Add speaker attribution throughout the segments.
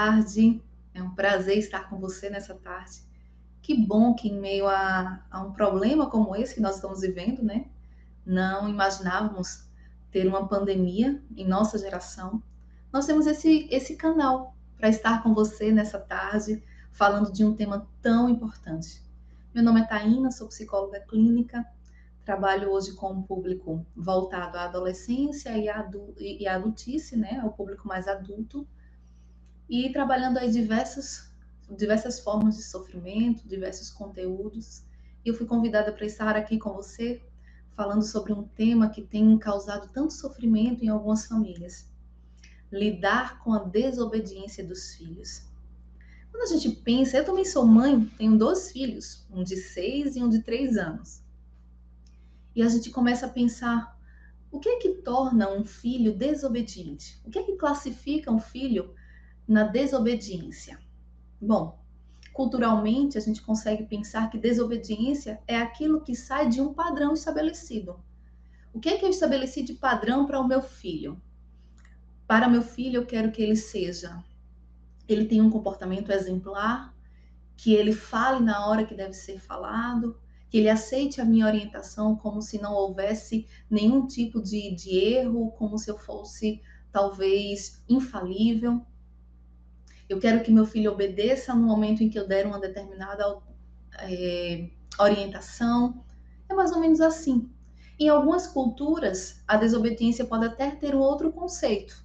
Speaker 1: tarde. É um prazer estar com você nessa tarde. Que bom que, em meio a, a, um problema como esse que nós estamos vivendo, né? Não imaginávamos ter uma pandemia em nossa geração. Nós temos esse, esse canal para estar com você nessa tarde, falando de um tema tão importante. Meu nome é Taina, sou psicóloga clínica, trabalho hoje com um público voltado à adolescência e, e adultice, né? O público mais adulto e trabalhando aí diversas, diversas formas de sofrimento, diversos conteúdos. E eu fui convidada para estar aqui com você, falando sobre um tema que tem causado tanto sofrimento em algumas famílias: lidar com a desobediência dos filhos. Quando a gente pensa, eu também sou mãe, tenho dois filhos, um de seis e um de três anos. E a gente começa a pensar: o que é que torna um filho desobediente? O que é que classifica um filho na desobediência? Bom, culturalmente a gente consegue pensar que desobediência é aquilo que sai de um padrão estabelecido. O que é que eu estabeleci de padrão para o meu filho? Para meu filho, eu quero que ele seja, ele tenha um comportamento exemplar, que ele fale na hora que deve ser falado, que ele aceite a minha orientação como se não houvesse nenhum tipo de, de erro, como se eu fosse talvez infalível. Eu quero que meu filho obedeça no momento em que eu der uma determinada é, orientação. É mais ou menos assim. Em algumas culturas, a desobediência pode até ter um outro conceito.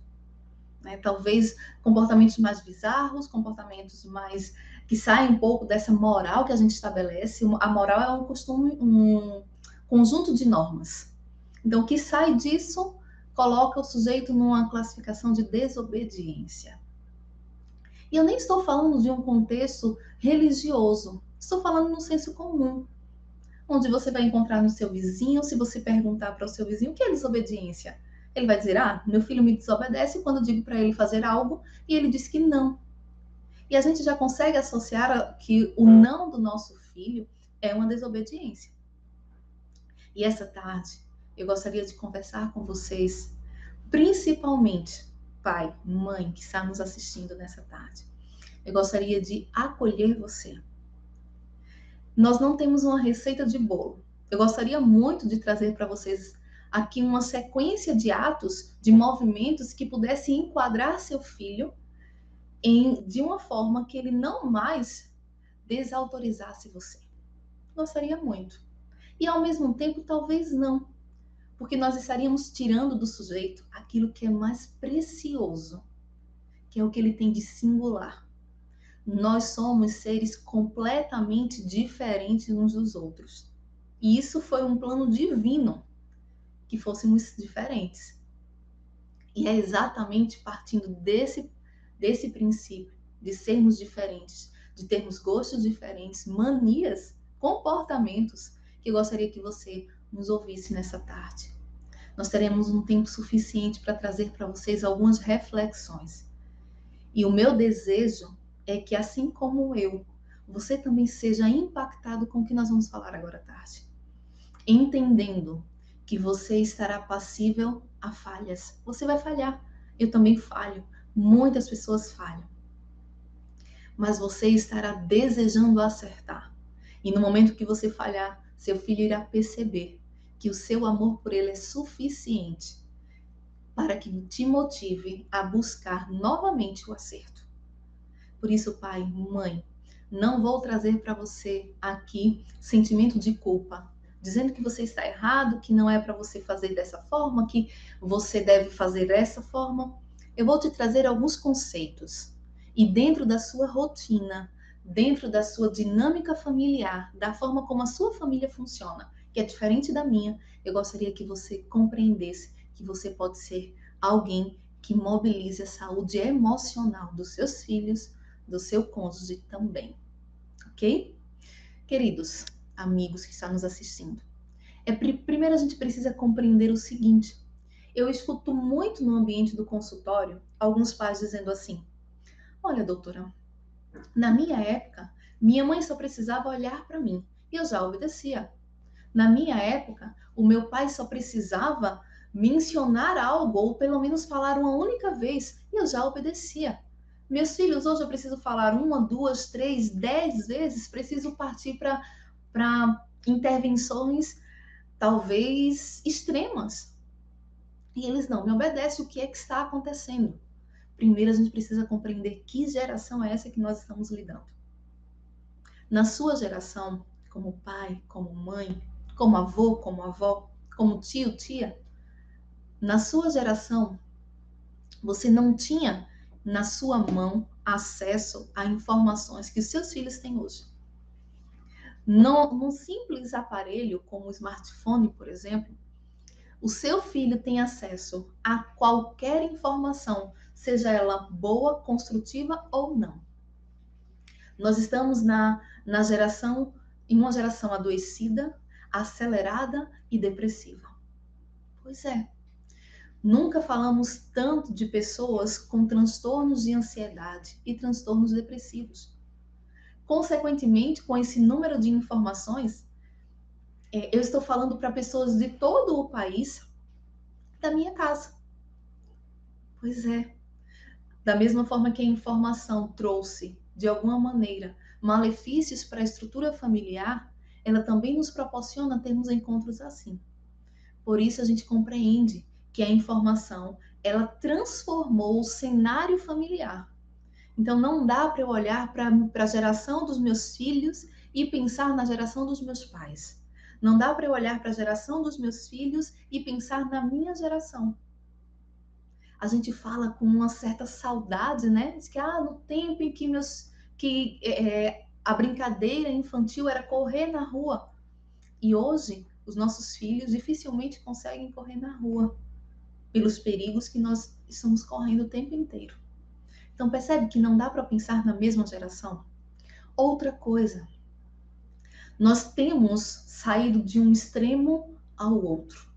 Speaker 1: Né? Talvez comportamentos mais bizarros, comportamentos mais que saem um pouco dessa moral que a gente estabelece. A moral é um costume, um conjunto de normas. Então, o que sai disso coloca o sujeito numa classificação de desobediência. E eu nem estou falando de um contexto religioso, estou falando no senso comum, onde você vai encontrar no seu vizinho, se você perguntar para o seu vizinho o que é desobediência, ele vai dizer: Ah, meu filho me desobedece quando eu digo para ele fazer algo e ele diz que não. E a gente já consegue associar que o não do nosso filho é uma desobediência. E essa tarde eu gostaria de conversar com vocês, principalmente pai, mãe que está nos assistindo nessa tarde. Eu gostaria de acolher você. Nós não temos uma receita de bolo. Eu gostaria muito de trazer para vocês aqui uma sequência de atos, de movimentos que pudesse enquadrar seu filho em, de uma forma que ele não mais desautorizasse você. Gostaria muito. E ao mesmo tempo, talvez não porque nós estaríamos tirando do sujeito aquilo que é mais precioso, que é o que ele tem de singular. Nós somos seres completamente diferentes uns dos outros. E isso foi um plano divino que fôssemos diferentes. E é exatamente partindo desse, desse princípio de sermos diferentes, de termos gostos diferentes, manias, comportamentos, que gostaria que você nos ouvisse nessa tarde. Nós teremos um tempo suficiente para trazer para vocês algumas reflexões. E o meu desejo é que, assim como eu, você também seja impactado com o que nós vamos falar agora à tarde. Entendendo que você estará passível a falhas. Você vai falhar. Eu também falho. Muitas pessoas falham. Mas você estará desejando acertar. E no momento que você falhar, seu filho irá perceber que o seu amor por ele é suficiente para que te motive a buscar novamente o acerto. Por isso, pai, mãe, não vou trazer para você aqui sentimento de culpa, dizendo que você está errado, que não é para você fazer dessa forma, que você deve fazer dessa forma. Eu vou te trazer alguns conceitos e dentro da sua rotina, dentro da sua dinâmica familiar, da forma como a sua família funciona, que é diferente da minha, eu gostaria que você compreendesse que você pode ser alguém que mobilize a saúde emocional dos seus filhos, do seu cônjuge também. Ok? Queridos amigos que estão nos assistindo, é primeiro a gente precisa compreender o seguinte. Eu escuto muito no ambiente do consultório alguns pais dizendo assim: Olha, doutora, na minha época, minha mãe só precisava olhar para mim e eu já obedecia. Na minha época, o meu pai só precisava mencionar algo ou pelo menos falar uma única vez e eu já obedecia. Meus filhos, hoje eu preciso falar uma, duas, três, dez vezes, preciso partir para intervenções talvez extremas. E eles não me obedecem. O que é que está acontecendo? Primeiro, a gente precisa compreender que geração é essa que nós estamos lidando. Na sua geração, como pai, como mãe, como avô, como avó, como tio, tia, na sua geração, você não tinha na sua mão acesso a informações que seus filhos têm hoje. No, num simples aparelho como o smartphone, por exemplo, o seu filho tem acesso a qualquer informação, seja ela boa, construtiva ou não. Nós estamos na, na geração, em uma geração adoecida, acelerada e depressiva. Pois é. Nunca falamos tanto de pessoas com transtornos de ansiedade e transtornos depressivos. Consequentemente, com esse número de informações, é, eu estou falando para pessoas de todo o país da minha casa. Pois é. Da mesma forma que a informação trouxe, de alguma maneira, malefícios para a estrutura familiar, ela também nos proporciona termos encontros assim. Por isso a gente compreende que a informação ela transformou o cenário familiar. Então não dá para eu olhar para a geração dos meus filhos e pensar na geração dos meus pais. Não dá para eu olhar para a geração dos meus filhos e pensar na minha geração. A gente fala com uma certa saudade, né? Diz que ah, no tempo em que meus que é, a brincadeira infantil era correr na rua. E hoje, os nossos filhos dificilmente conseguem correr na rua pelos perigos que nós estamos correndo o tempo inteiro. Então, percebe que não dá para pensar na mesma geração? Outra coisa, nós temos saído de um extremo ao outro.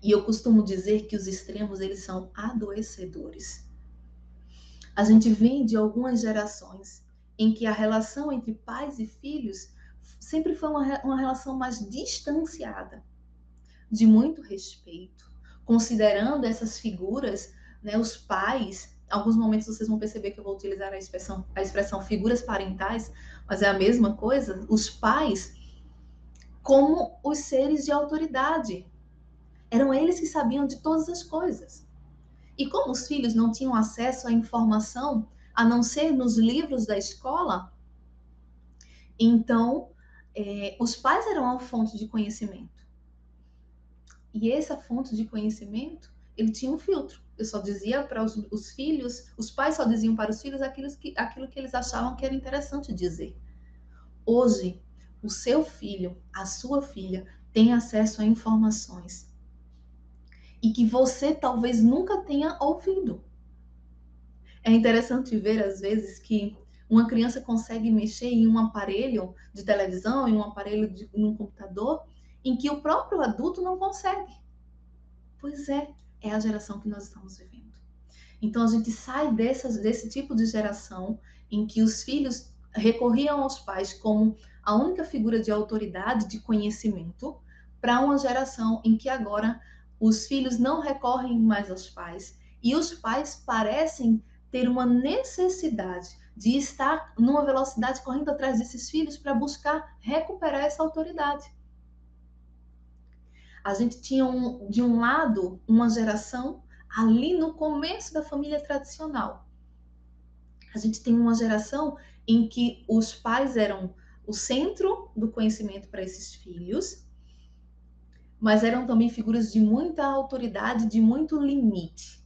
Speaker 1: E eu costumo dizer que os extremos eles são adoecedores. A gente vem de algumas gerações em que a relação entre pais e filhos sempre foi uma, uma relação mais distanciada, de muito respeito, considerando essas figuras, né, os pais. Alguns momentos vocês vão perceber que eu vou utilizar a expressão, a expressão figuras parentais, mas é a mesma coisa. Os pais como os seres de autoridade. Eram eles que sabiam de todas as coisas. E como os filhos não tinham acesso à informação, a não ser nos livros da escola, então é, os pais eram a fonte de conhecimento. E essa fonte de conhecimento, ele tinha um filtro. Eu só dizia para os, os, filhos, os pais só diziam para os filhos aquilo que, aquilo que eles achavam que era interessante dizer. Hoje, o seu filho, a sua filha, tem acesso a informações e que você talvez nunca tenha ouvido. É interessante ver, às vezes, que uma criança consegue mexer em um aparelho de televisão, em um aparelho de um computador, em que o próprio adulto não consegue. Pois é, é a geração que nós estamos vivendo. Então a gente sai dessas, desse tipo de geração em que os filhos recorriam aos pais como a única figura de autoridade, de conhecimento, para uma geração em que agora os filhos não recorrem mais aos pais e os pais parecem ter uma necessidade de estar numa velocidade correndo atrás desses filhos para buscar recuperar essa autoridade. A gente tinha um, de um lado uma geração ali no começo da família tradicional. A gente tem uma geração em que os pais eram o centro do conhecimento para esses filhos, mas eram também figuras de muita autoridade, de muito limite.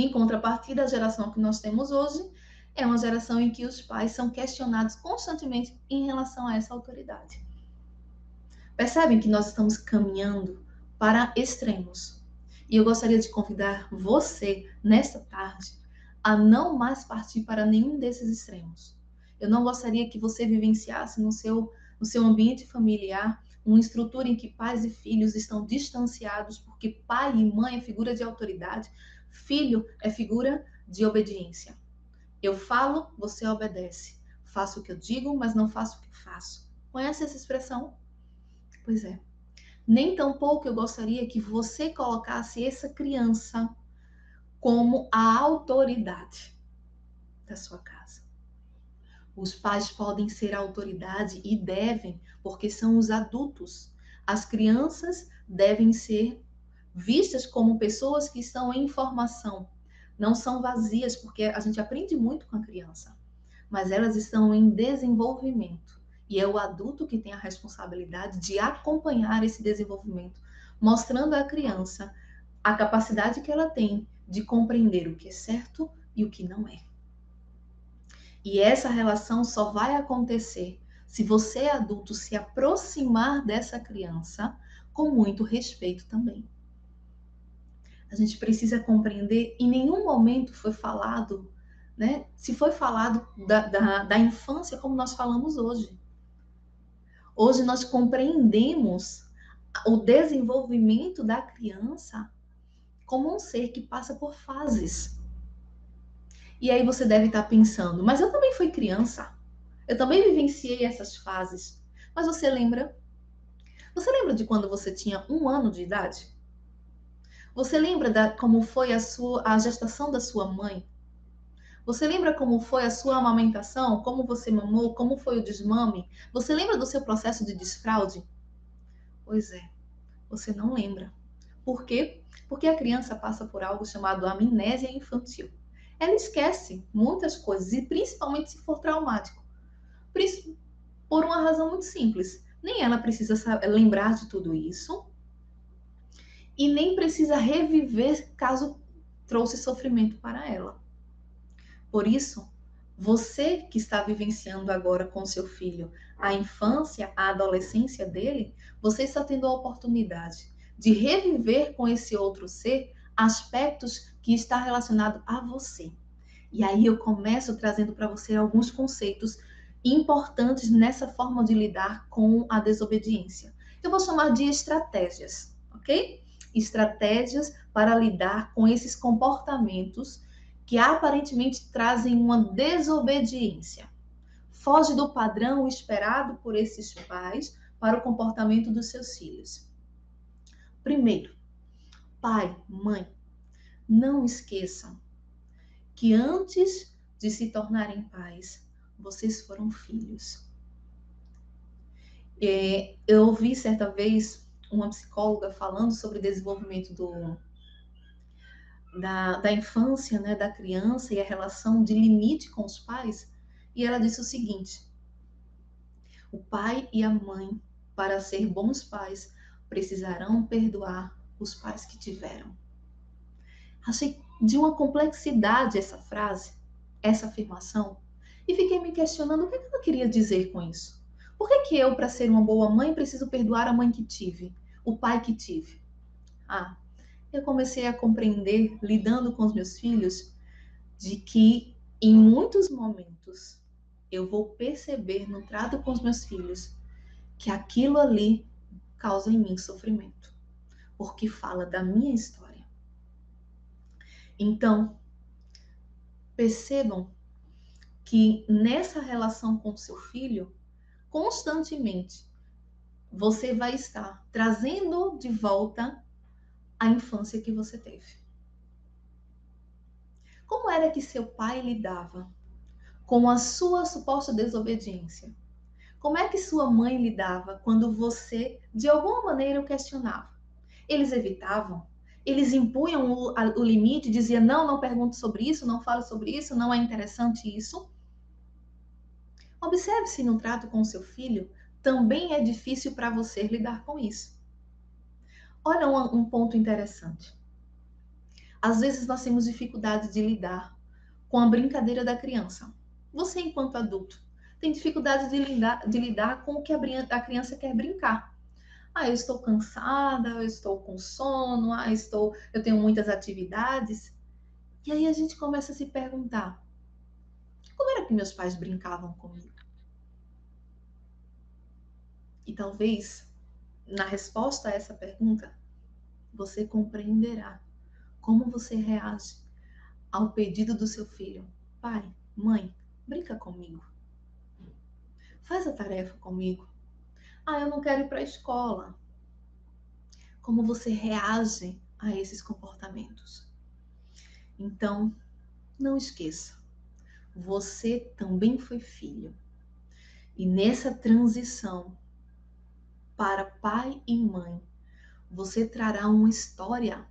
Speaker 1: Em contrapartida, a geração que nós temos hoje é uma geração em que os pais são questionados constantemente em relação a essa autoridade. Percebem que nós estamos caminhando para extremos. E eu gostaria de convidar você, nesta tarde, a não mais partir para nenhum desses extremos. Eu não gostaria que você vivenciasse no seu, no seu ambiente familiar uma estrutura em que pais e filhos estão distanciados, porque pai e mãe é figura de autoridade, Filho é figura de obediência. Eu falo, você obedece. Faço o que eu digo, mas não faço o que faço. Conhece essa expressão? Pois é. Nem tampouco eu gostaria que você colocasse essa criança como a autoridade da sua casa. Os pais podem ser autoridade e devem, porque são os adultos. As crianças devem ser vistas como pessoas que estão em formação, não são vazias, porque a gente aprende muito com a criança, mas elas estão em desenvolvimento. E é o adulto que tem a responsabilidade de acompanhar esse desenvolvimento, mostrando à criança a capacidade que ela tem de compreender o que é certo e o que não é. E essa relação só vai acontecer se você, adulto, se aproximar dessa criança com muito respeito também. A gente precisa compreender, em nenhum momento foi falado, né? Se foi falado da, da, da infância como nós falamos hoje. Hoje nós compreendemos o desenvolvimento da criança como um ser que passa por fases. E aí você deve estar pensando, mas eu também fui criança. Eu também vivenciei essas fases. Mas você lembra? Você lembra de quando você tinha um ano de idade? Você lembra da, como foi a sua a gestação da sua mãe? Você lembra como foi a sua amamentação? Como você mamou? Como foi o desmame? Você lembra do seu processo de desfraude? Pois é, você não lembra. Por quê? Porque a criança passa por algo chamado amnésia infantil. Ela esquece muitas coisas, e principalmente se for traumático. Por uma razão muito simples. Nem ela precisa lembrar de tudo isso, e nem precisa reviver caso trouxe sofrimento para ela. Por isso, você que está vivenciando agora com seu filho a infância, a adolescência dele, você está tendo a oportunidade de reviver com esse outro ser aspectos que está relacionado a você. E aí eu começo trazendo para você alguns conceitos importantes nessa forma de lidar com a desobediência. Eu vou chamar de estratégias, ok? Estratégias para lidar com esses comportamentos que aparentemente trazem uma desobediência. Foge do padrão esperado por esses pais para o comportamento dos seus filhos. Primeiro, pai, mãe, não esqueçam que antes de se tornarem pais, vocês foram filhos. É, eu ouvi certa vez uma psicóloga falando sobre desenvolvimento do, da, da infância, né, da criança e a relação de limite com os pais, e ela disse o seguinte: o pai e a mãe, para ser bons pais, precisarão perdoar os pais que tiveram. Achei de uma complexidade essa frase, essa afirmação, e fiquei me questionando o que ela queria dizer com isso. Por que, que eu, para ser uma boa mãe, preciso perdoar a mãe que tive, o pai que tive? Ah, eu comecei a compreender, lidando com os meus filhos, de que em muitos momentos eu vou perceber no trato com os meus filhos que aquilo ali causa em mim sofrimento, porque fala da minha história. Então, percebam que nessa relação com seu filho, constantemente você vai estar trazendo de volta a infância que você teve. Como era que seu pai lidava com a sua suposta desobediência? Como é que sua mãe lidava quando você, de alguma maneira, o questionava? Eles evitavam? Eles impunham o, a, o limite, diziam: não, não pergunte sobre isso, não fale sobre isso, não é interessante isso? Observe se no trato com seu filho também é difícil para você lidar com isso. Olha um, um ponto interessante. Às vezes nós temos dificuldade de lidar com a brincadeira da criança. Você, enquanto adulto, tem dificuldade de lidar, de lidar com o que a criança quer brincar. Ah, eu estou cansada, eu estou com sono, ah, estou, eu tenho muitas atividades. E aí a gente começa a se perguntar: como era que meus pais brincavam comigo? E talvez, na resposta a essa pergunta, você compreenderá como você reage ao pedido do seu filho: pai, mãe, brinca comigo. Faz a tarefa comigo. Ah, eu não quero ir para a escola. Como você reage a esses comportamentos? Então, não esqueça, você também foi filho. E nessa transição para pai e mãe, você trará uma história,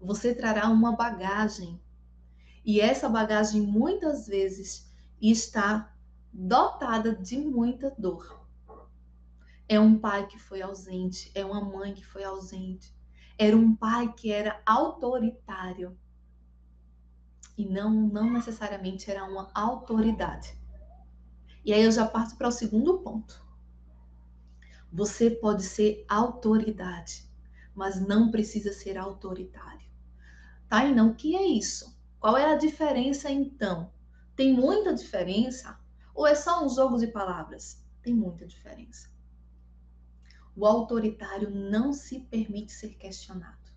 Speaker 1: você trará uma bagagem. E essa bagagem muitas vezes está dotada de muita dor. É um pai que foi ausente, é uma mãe que foi ausente, era um pai que era autoritário e não, não necessariamente era uma autoridade. E aí eu já parto para o segundo ponto. Você pode ser autoridade, mas não precisa ser autoritário. Tá, e não, o que é isso? Qual é a diferença então? Tem muita diferença? Ou é só um jogo de palavras? Tem muita diferença. O autoritário não se permite ser questionado.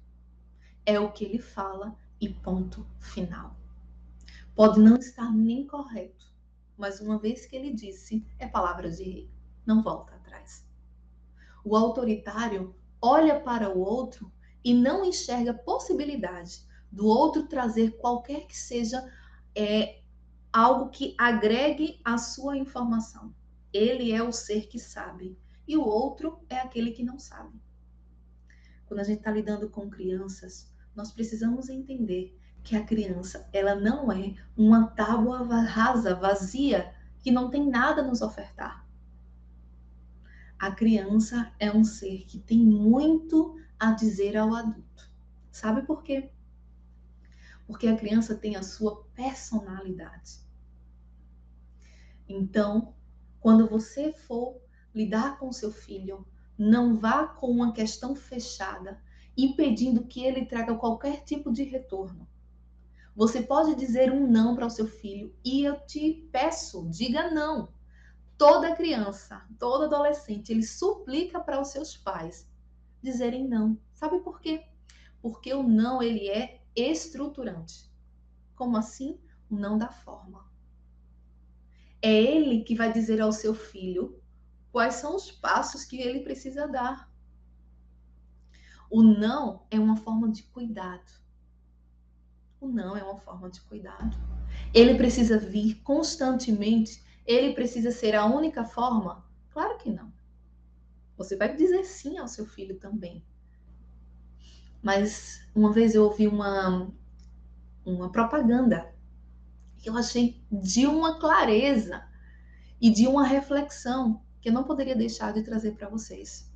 Speaker 1: É o que ele fala e ponto final. Pode não estar nem correto, mas uma vez que ele disse, é palavra de rei, não volta atrás. O autoritário olha para o outro e não enxerga possibilidade do outro trazer qualquer que seja é, algo que agregue a sua informação. Ele é o ser que sabe e o outro é aquele que não sabe. Quando a gente está lidando com crianças, nós precisamos entender que a criança ela não é uma tábua rasa, vazia, que não tem nada a nos ofertar. A criança é um ser que tem muito a dizer ao adulto. Sabe por quê? Porque a criança tem a sua personalidade. Então, quando você for lidar com seu filho, não vá com uma questão fechada, impedindo que ele traga qualquer tipo de retorno. Você pode dizer um não para o seu filho e eu te peço, diga não. Toda criança, todo adolescente, ele suplica para os seus pais dizerem não. Sabe por quê? Porque o não ele é estruturante. Como assim? O não da forma. É ele que vai dizer ao seu filho quais são os passos que ele precisa dar. O não é uma forma de cuidado. O não é uma forma de cuidado. Ele precisa vir constantemente? Ele precisa ser a única forma? Claro que não. Você vai dizer sim ao seu filho também. Mas uma vez eu ouvi uma, uma propaganda que eu achei de uma clareza e de uma reflexão que eu não poderia deixar de trazer para vocês.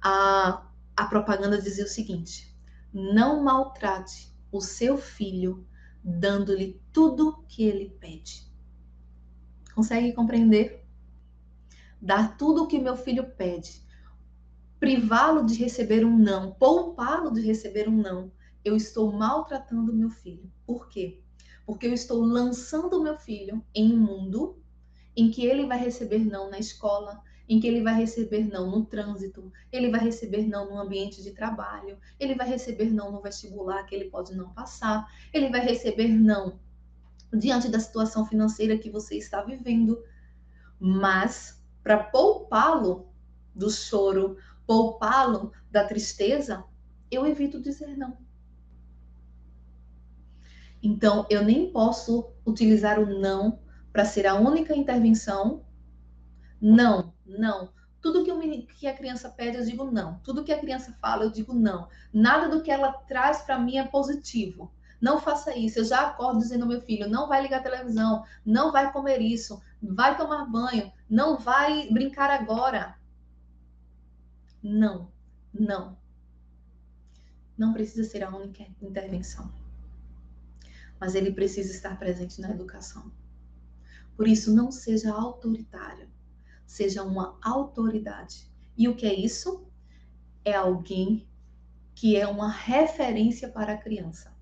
Speaker 1: A, a propaganda dizia o seguinte: não maltrate o seu filho, dando-lhe tudo que ele pede. Consegue compreender? Dar tudo o que meu filho pede, privá-lo de receber um não, poupá-lo de receber um não, eu estou maltratando meu filho. Por quê? Porque eu estou lançando meu filho em um mundo em que ele vai receber não na escola, em que ele vai receber não no trânsito, ele vai receber não no ambiente de trabalho, ele vai receber não no vestibular que ele pode não passar, ele vai receber não diante da situação financeira que você está vivendo. Mas para poupá-lo do choro, poupá-lo da tristeza, eu evito dizer não. Então, eu nem posso utilizar o não para ser a única intervenção. Não, não. Tudo que, que, a criança pede, eu digo não. Tudo que a criança fala, eu digo não. Nada do que ela traz para mim é positivo. Não faça isso. Eu já acordo dizendo ao meu filho: não vai ligar a televisão, não vai comer isso, vai tomar banho, não vai brincar agora. Não, não. Não precisa ser a única intervenção. Mas ele precisa estar presente na educação. Por isso, não seja autoritário seja uma autoridade. E o que é isso? É alguém que é uma referência para a criança.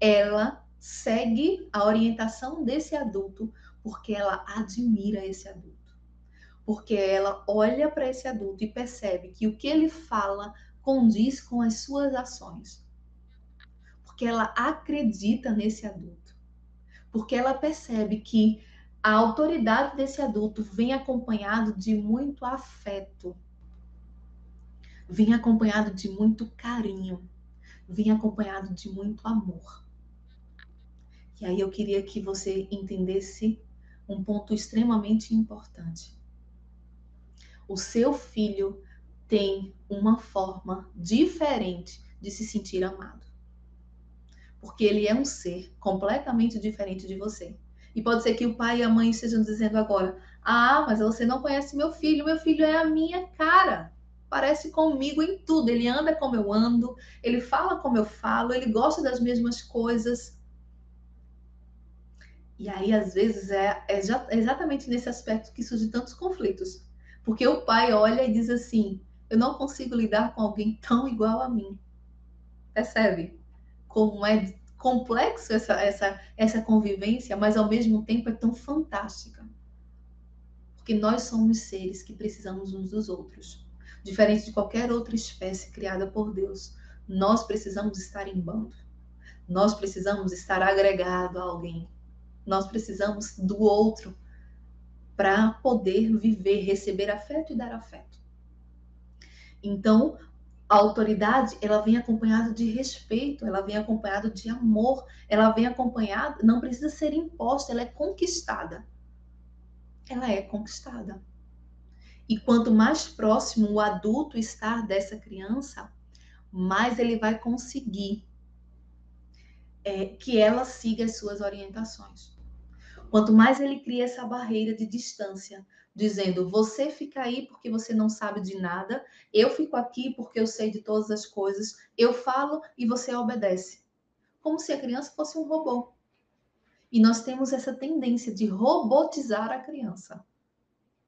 Speaker 1: Ela segue a orientação desse adulto porque ela admira esse adulto. Porque ela olha para esse adulto e percebe que o que ele fala condiz com as suas ações. Porque ela acredita nesse adulto. Porque ela percebe que a autoridade desse adulto vem acompanhado de muito afeto, vem acompanhado de muito carinho, vem acompanhado de muito amor. E aí eu queria que você entendesse um ponto extremamente importante. O seu filho tem uma forma diferente de se sentir amado. Porque ele é um ser completamente diferente de você. E pode ser que o pai e a mãe estejam dizendo agora: Ah, mas você não conhece meu filho, meu filho é a minha cara. Parece comigo em tudo. Ele anda como eu ando, ele fala como eu falo, ele gosta das mesmas coisas. E aí, às vezes, é, é, é exatamente nesse aspecto que surgem tantos conflitos. Porque o pai olha e diz assim: Eu não consigo lidar com alguém tão igual a mim. Percebe? Como é complexo essa, essa, essa convivência, mas ao mesmo tempo é tão fantástica. Porque nós somos seres que precisamos uns dos outros. Diferente de qualquer outra espécie criada por Deus, nós precisamos estar em bando. Nós precisamos estar agregado a alguém. Nós precisamos do outro para poder viver, receber afeto e dar afeto. Então, a autoridade, ela vem acompanhada de respeito, ela vem acompanhada de amor, ela vem acompanhada, não precisa ser imposta, ela é conquistada. Ela é conquistada. E quanto mais próximo o adulto está dessa criança, mais ele vai conseguir é, que ela siga as suas orientações. Quanto mais ele cria essa barreira de distância, dizendo você fica aí porque você não sabe de nada, eu fico aqui porque eu sei de todas as coisas, eu falo e você obedece. Como se a criança fosse um robô. E nós temos essa tendência de robotizar a criança,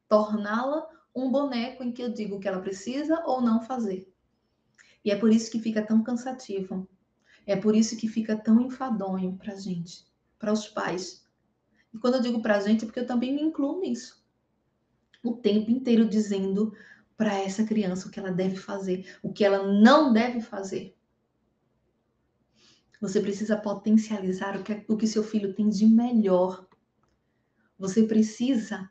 Speaker 1: torná-la um boneco em que eu digo o que ela precisa ou não fazer. E é por isso que fica tão cansativo. É por isso que fica tão enfadonho para gente, para os pais. E quando eu digo para gente, é porque eu também me incluo nisso. O tempo inteiro dizendo para essa criança o que ela deve fazer, o que ela não deve fazer. Você precisa potencializar o que, o que seu filho tem de melhor. Você precisa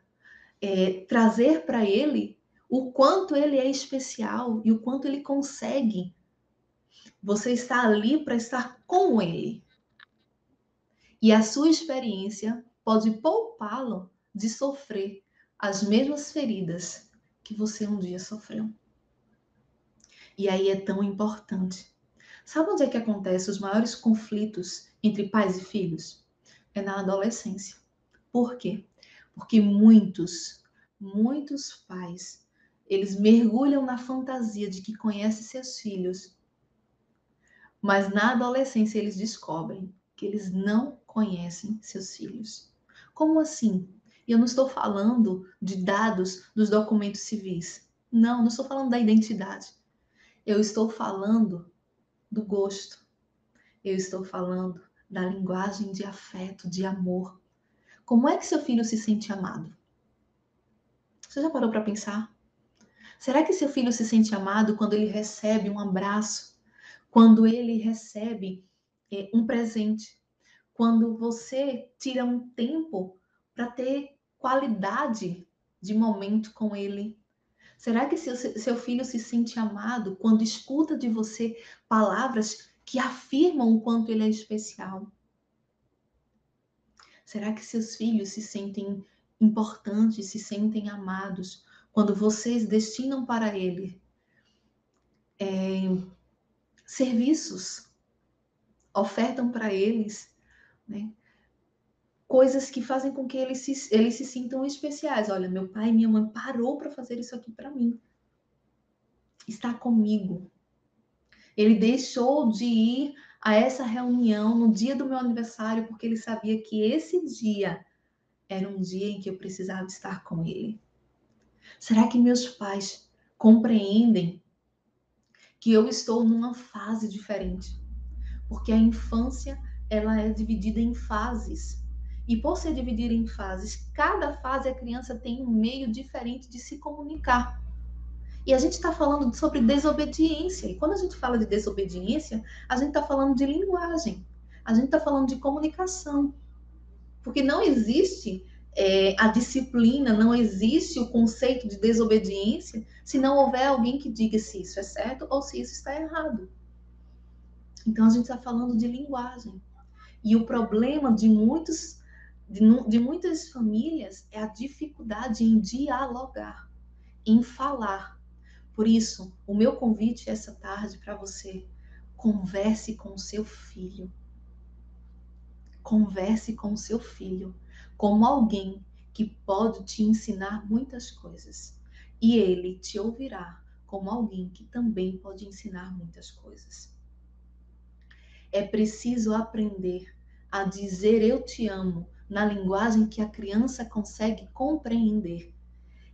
Speaker 1: é, trazer para ele o quanto ele é especial e o quanto ele consegue. Você está ali para estar com ele. E a sua experiência pode poupá-lo de sofrer as mesmas feridas que você um dia sofreu. E aí é tão importante. Sabe onde é que acontece os maiores conflitos entre pais e filhos? É na adolescência. Por quê? Porque muitos, muitos pais, eles mergulham na fantasia de que conhecem seus filhos, mas na adolescência eles descobrem que eles não conhecem seus filhos. Como assim? E eu não estou falando de dados dos documentos civis. Não, não estou falando da identidade. Eu estou falando do gosto. Eu estou falando da linguagem de afeto, de amor, como é que seu filho se sente amado? Você já parou para pensar? Será que seu filho se sente amado quando ele recebe um abraço? Quando ele recebe é, um presente? Quando você tira um tempo para ter qualidade de momento com ele? Será que seu, seu filho se sente amado quando escuta de você palavras que afirmam o quanto ele é especial? Será que seus filhos se sentem importantes, se sentem amados quando vocês destinam para ele é, serviços, ofertam para eles né, coisas que fazem com que eles se, eles se sintam especiais? Olha, meu pai e minha mãe parou para fazer isso aqui para mim. Está comigo. Ele deixou de ir a essa reunião no dia do meu aniversário, porque ele sabia que esse dia era um dia em que eu precisava estar com ele. Será que meus pais compreendem que eu estou numa fase diferente? Porque a infância, ela é dividida em fases. E por ser dividida em fases, cada fase a criança tem um meio diferente de se comunicar. E a gente está falando sobre desobediência. E quando a gente fala de desobediência, a gente está falando de linguagem. A gente está falando de comunicação. Porque não existe é, a disciplina, não existe o conceito de desobediência se não houver alguém que diga se isso é certo ou se isso está errado. Então a gente está falando de linguagem. E o problema de muitos de, de muitas famílias é a dificuldade em dialogar, em falar. Por isso, o meu convite essa tarde para você, converse com o seu filho. Converse com o seu filho como alguém que pode te ensinar muitas coisas. E ele te ouvirá como alguém que também pode ensinar muitas coisas. É preciso aprender a dizer eu te amo na linguagem que a criança consegue compreender.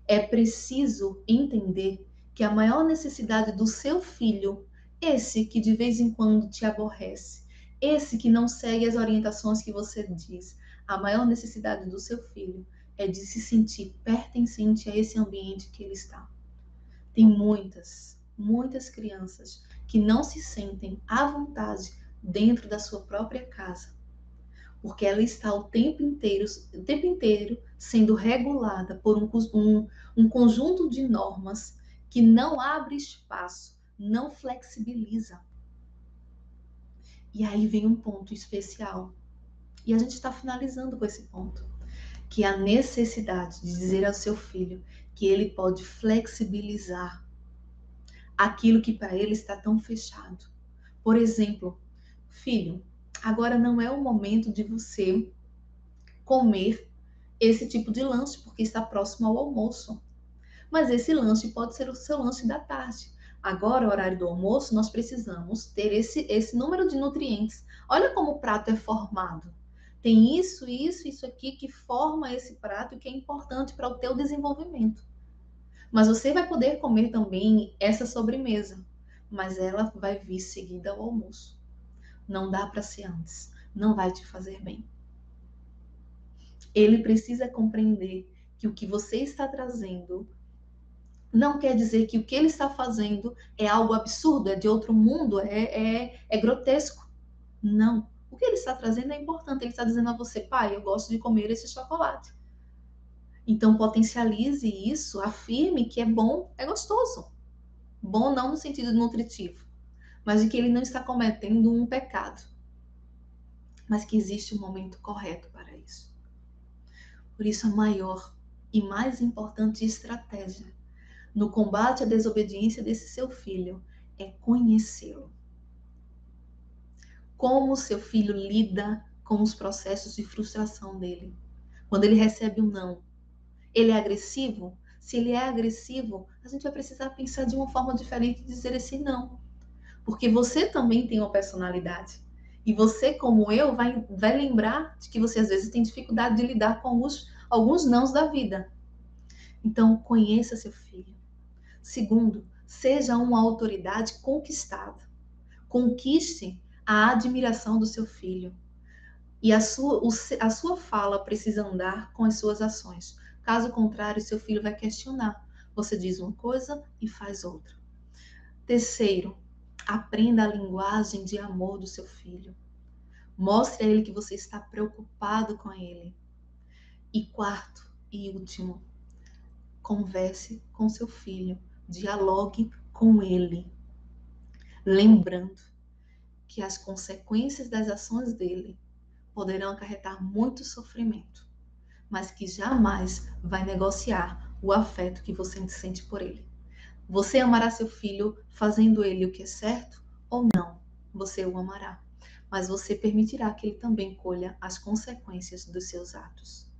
Speaker 1: É preciso entender que a maior necessidade do seu filho, esse que de vez em quando te aborrece, esse que não segue as orientações que você diz, a maior necessidade do seu filho é de se sentir pertencente a esse ambiente que ele está. Tem muitas, muitas crianças que não se sentem à vontade dentro da sua própria casa, porque ela está o tempo inteiro, o tempo inteiro sendo regulada por um, um, um conjunto de normas que não abre espaço, não flexibiliza. E aí vem um ponto especial. E a gente está finalizando com esse ponto, que é a necessidade de dizer ao seu filho que ele pode flexibilizar aquilo que para ele está tão fechado. Por exemplo, filho, agora não é o momento de você comer esse tipo de lanche porque está próximo ao almoço. Mas esse lanche pode ser o seu lanche da tarde. Agora, horário do almoço, nós precisamos ter esse, esse número de nutrientes. Olha como o prato é formado. Tem isso, isso, isso aqui que forma esse prato e que é importante para o teu desenvolvimento. Mas você vai poder comer também essa sobremesa, mas ela vai vir seguida ao almoço. Não dá para ser antes, não vai te fazer bem. Ele precisa compreender que o que você está trazendo não quer dizer que o que ele está fazendo é algo absurdo, é de outro mundo, é, é, é grotesco. Não. O que ele está trazendo é importante. Ele está dizendo a você, pai, eu gosto de comer esse chocolate. Então potencialize isso, afirme que é bom, é gostoso. Bom não no sentido nutritivo, mas de que ele não está cometendo um pecado. Mas que existe um momento correto para isso. Por isso a maior e mais importante estratégia no combate à desobediência desse seu filho é conhecê-lo. Como o seu filho lida com os processos de frustração dele. Quando ele recebe um não, ele é agressivo? Se ele é agressivo, a gente vai precisar pensar de uma forma diferente de dizer esse não. Porque você também tem uma personalidade. E você, como eu, vai, vai lembrar de que você às vezes tem dificuldade de lidar com alguns, alguns nãos da vida. Então, conheça seu filho. Segundo, seja uma autoridade conquistada. Conquiste a admiração do seu filho. E a sua, a sua fala precisa andar com as suas ações. Caso contrário, seu filho vai questionar. Você diz uma coisa e faz outra. Terceiro, aprenda a linguagem de amor do seu filho. Mostre a ele que você está preocupado com ele. E quarto e último, converse com seu filho, dialogue com ele, lembrando que as consequências das ações dele poderão acarretar muito sofrimento mas que jamais vai negociar o afeto que você sente por ele. Você amará seu filho fazendo ele o que é certo ou não? Você o amará, mas você permitirá que ele também colha as consequências dos seus atos.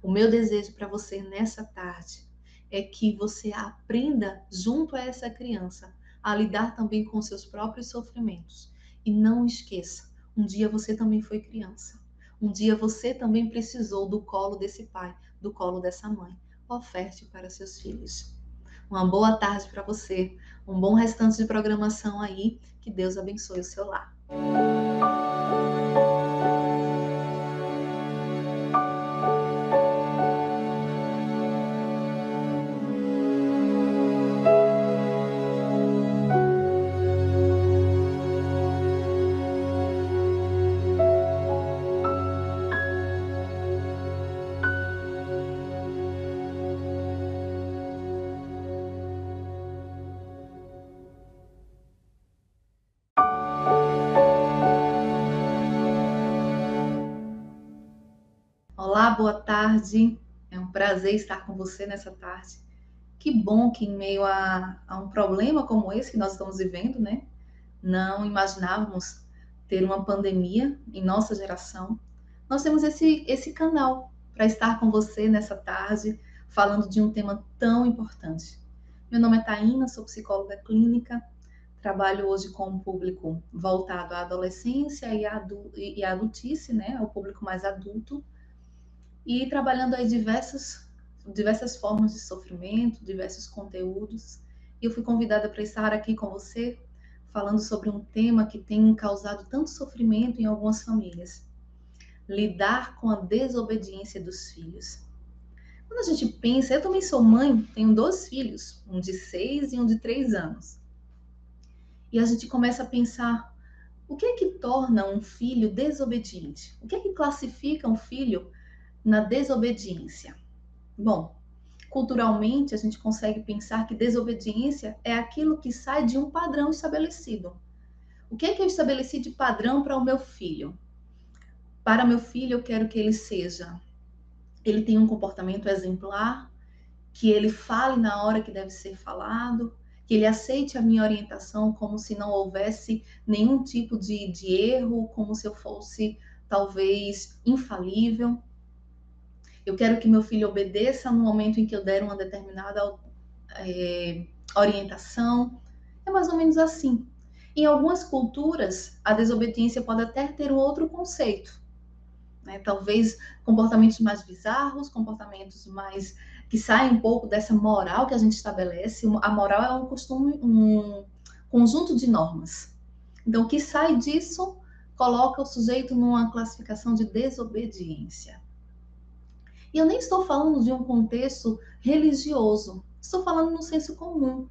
Speaker 1: O meu desejo para você nessa tarde é que você aprenda junto a essa criança a lidar também com seus próprios sofrimentos. E não esqueça, um dia você também foi criança. Um dia você também precisou do colo desse pai, do colo dessa mãe. Oferte para seus filhos. Uma boa tarde para você, um bom restante de programação aí. Que Deus abençoe o seu lar. Boa tarde. É um prazer estar com você nessa tarde. Que bom que, em meio a, a, um problema como esse que nós estamos vivendo, né? Não imaginávamos ter uma pandemia em nossa geração. Nós temos esse, esse canal para estar com você nessa tarde, falando de um tema tão importante. Meu nome é Taina, sou psicóloga clínica, trabalho hoje com um público voltado à adolescência e, e adultice, né? O público mais adulto e trabalhando aí diversas, diversas formas de sofrimento, diversos conteúdos. E eu fui convidada para estar aqui com você falando sobre um tema que tem causado tanto sofrimento em algumas famílias: lidar com a desobediência dos filhos. Quando a gente pensa, eu também sou mãe, tenho dois filhos, um de seis e um de três anos. E a gente começa a pensar: o que é que torna um filho desobediente? O que é que classifica um filho na desobediência? Bom, culturalmente a gente consegue pensar que desobediência é aquilo que sai de um padrão estabelecido. O que é que eu estabeleci de padrão para o meu filho? Para meu filho, eu quero que ele seja, ele tenha um comportamento exemplar, que ele fale na hora que deve ser falado, que ele aceite a minha orientação como se não houvesse nenhum tipo de, de erro, como se eu fosse talvez infalível. Eu quero que meu filho obedeça no momento em que eu der uma determinada é, orientação. É mais ou menos assim. Em algumas culturas, a desobediência pode até ter um outro conceito. Né? Talvez comportamentos mais bizarros, comportamentos mais que saem um pouco dessa moral que a gente estabelece. A moral é um costume, um conjunto de normas. Então, o que sai disso coloca o sujeito numa classificação de desobediência. E eu nem estou falando de um contexto religioso, estou falando no senso comum,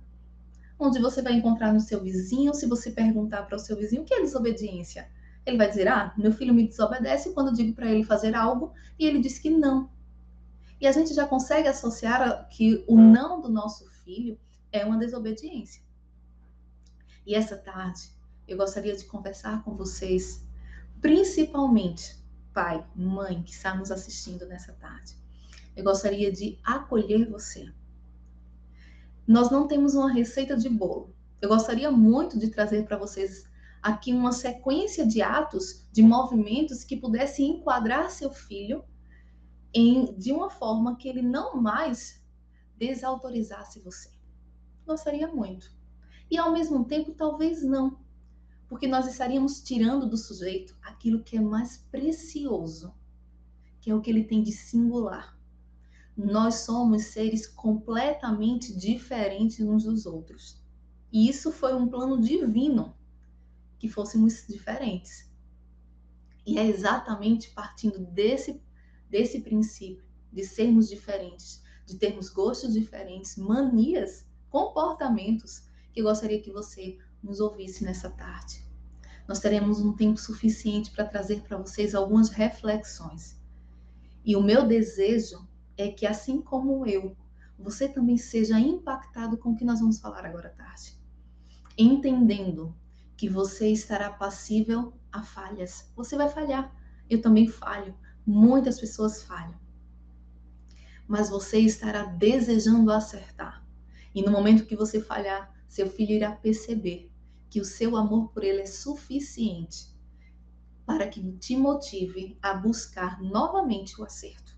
Speaker 1: onde você vai encontrar no seu vizinho, se você perguntar para o seu vizinho o que é desobediência, ele vai dizer: Ah, meu filho me desobedece quando eu digo para ele fazer algo e ele diz que não. E a gente já consegue associar que o não do nosso filho é uma desobediência. E essa tarde eu gostaria de conversar com vocês, principalmente pai, mãe que está nos assistindo nessa tarde. Eu gostaria de acolher você. Nós não temos uma receita de bolo. Eu gostaria muito de trazer para vocês aqui uma sequência de atos, de movimentos que pudesse enquadrar seu filho em, de uma forma que ele não mais desautorizasse você. Gostaria muito. E ao mesmo tempo, talvez não porque nós estaríamos tirando do sujeito aquilo que é mais precioso, que é o que ele tem de singular. Nós somos seres completamente diferentes uns dos outros. E isso foi um plano divino que fôssemos diferentes. E é exatamente partindo desse, desse princípio de sermos diferentes, de termos gostos diferentes, manias, comportamentos, que eu gostaria que você nos ouvisse nessa tarde. Nós teremos um tempo suficiente para trazer para vocês algumas reflexões. E o meu desejo é que, assim como eu, você também seja impactado com o que nós vamos falar agora à tarde. Entendendo que você estará passível a falhas. Você vai falhar. Eu também falho. Muitas pessoas falham. Mas você estará desejando acertar. E no momento que você falhar, seu filho irá perceber que o seu amor por ele é suficiente para que te motive a buscar novamente o acerto.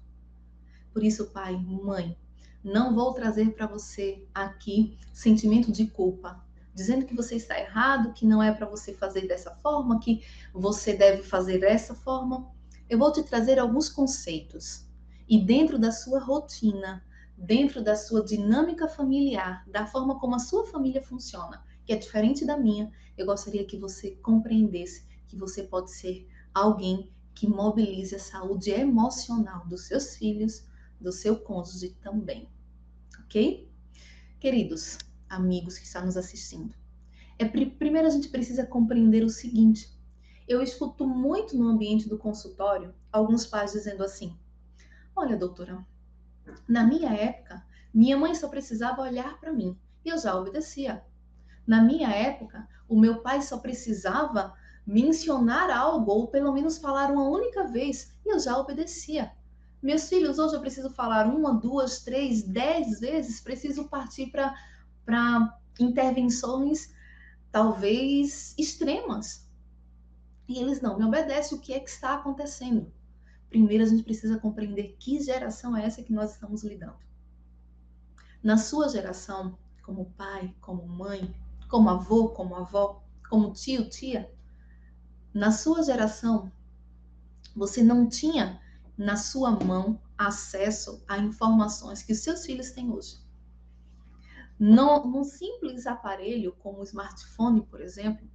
Speaker 1: Por isso, pai, mãe, não vou trazer para você aqui sentimento de culpa, dizendo que você está errado, que não é para você fazer dessa forma, que você deve fazer dessa forma. Eu vou te trazer alguns conceitos e dentro da sua rotina, dentro da sua dinâmica familiar, da forma como a sua família funciona, que é diferente da minha, eu gostaria que você compreendesse que você pode ser alguém que mobilize a saúde emocional dos seus filhos, do seu cônjuge também. Ok? Queridos amigos que estão nos assistindo, é, primeiro a gente precisa compreender o seguinte: eu escuto muito no ambiente do consultório alguns pais dizendo assim: Olha, doutora, na minha época, minha mãe só precisava olhar para mim e eu já obedecia. Na minha época, o meu pai só precisava mencionar algo ou pelo menos falar uma única vez e eu já obedecia. Meus filhos, hoje eu preciso falar uma, duas, três, dez vezes, preciso partir para intervenções talvez extremas. E eles não me obedecem. O que é que está acontecendo? Primeiro, a gente precisa compreender que geração é essa que nós estamos lidando. Na sua geração, como pai, como mãe, como avô, como avó, como tio, tia, na sua geração, você não tinha na sua mão acesso a informações que seus filhos têm hoje. num simples aparelho como o smartphone, por exemplo,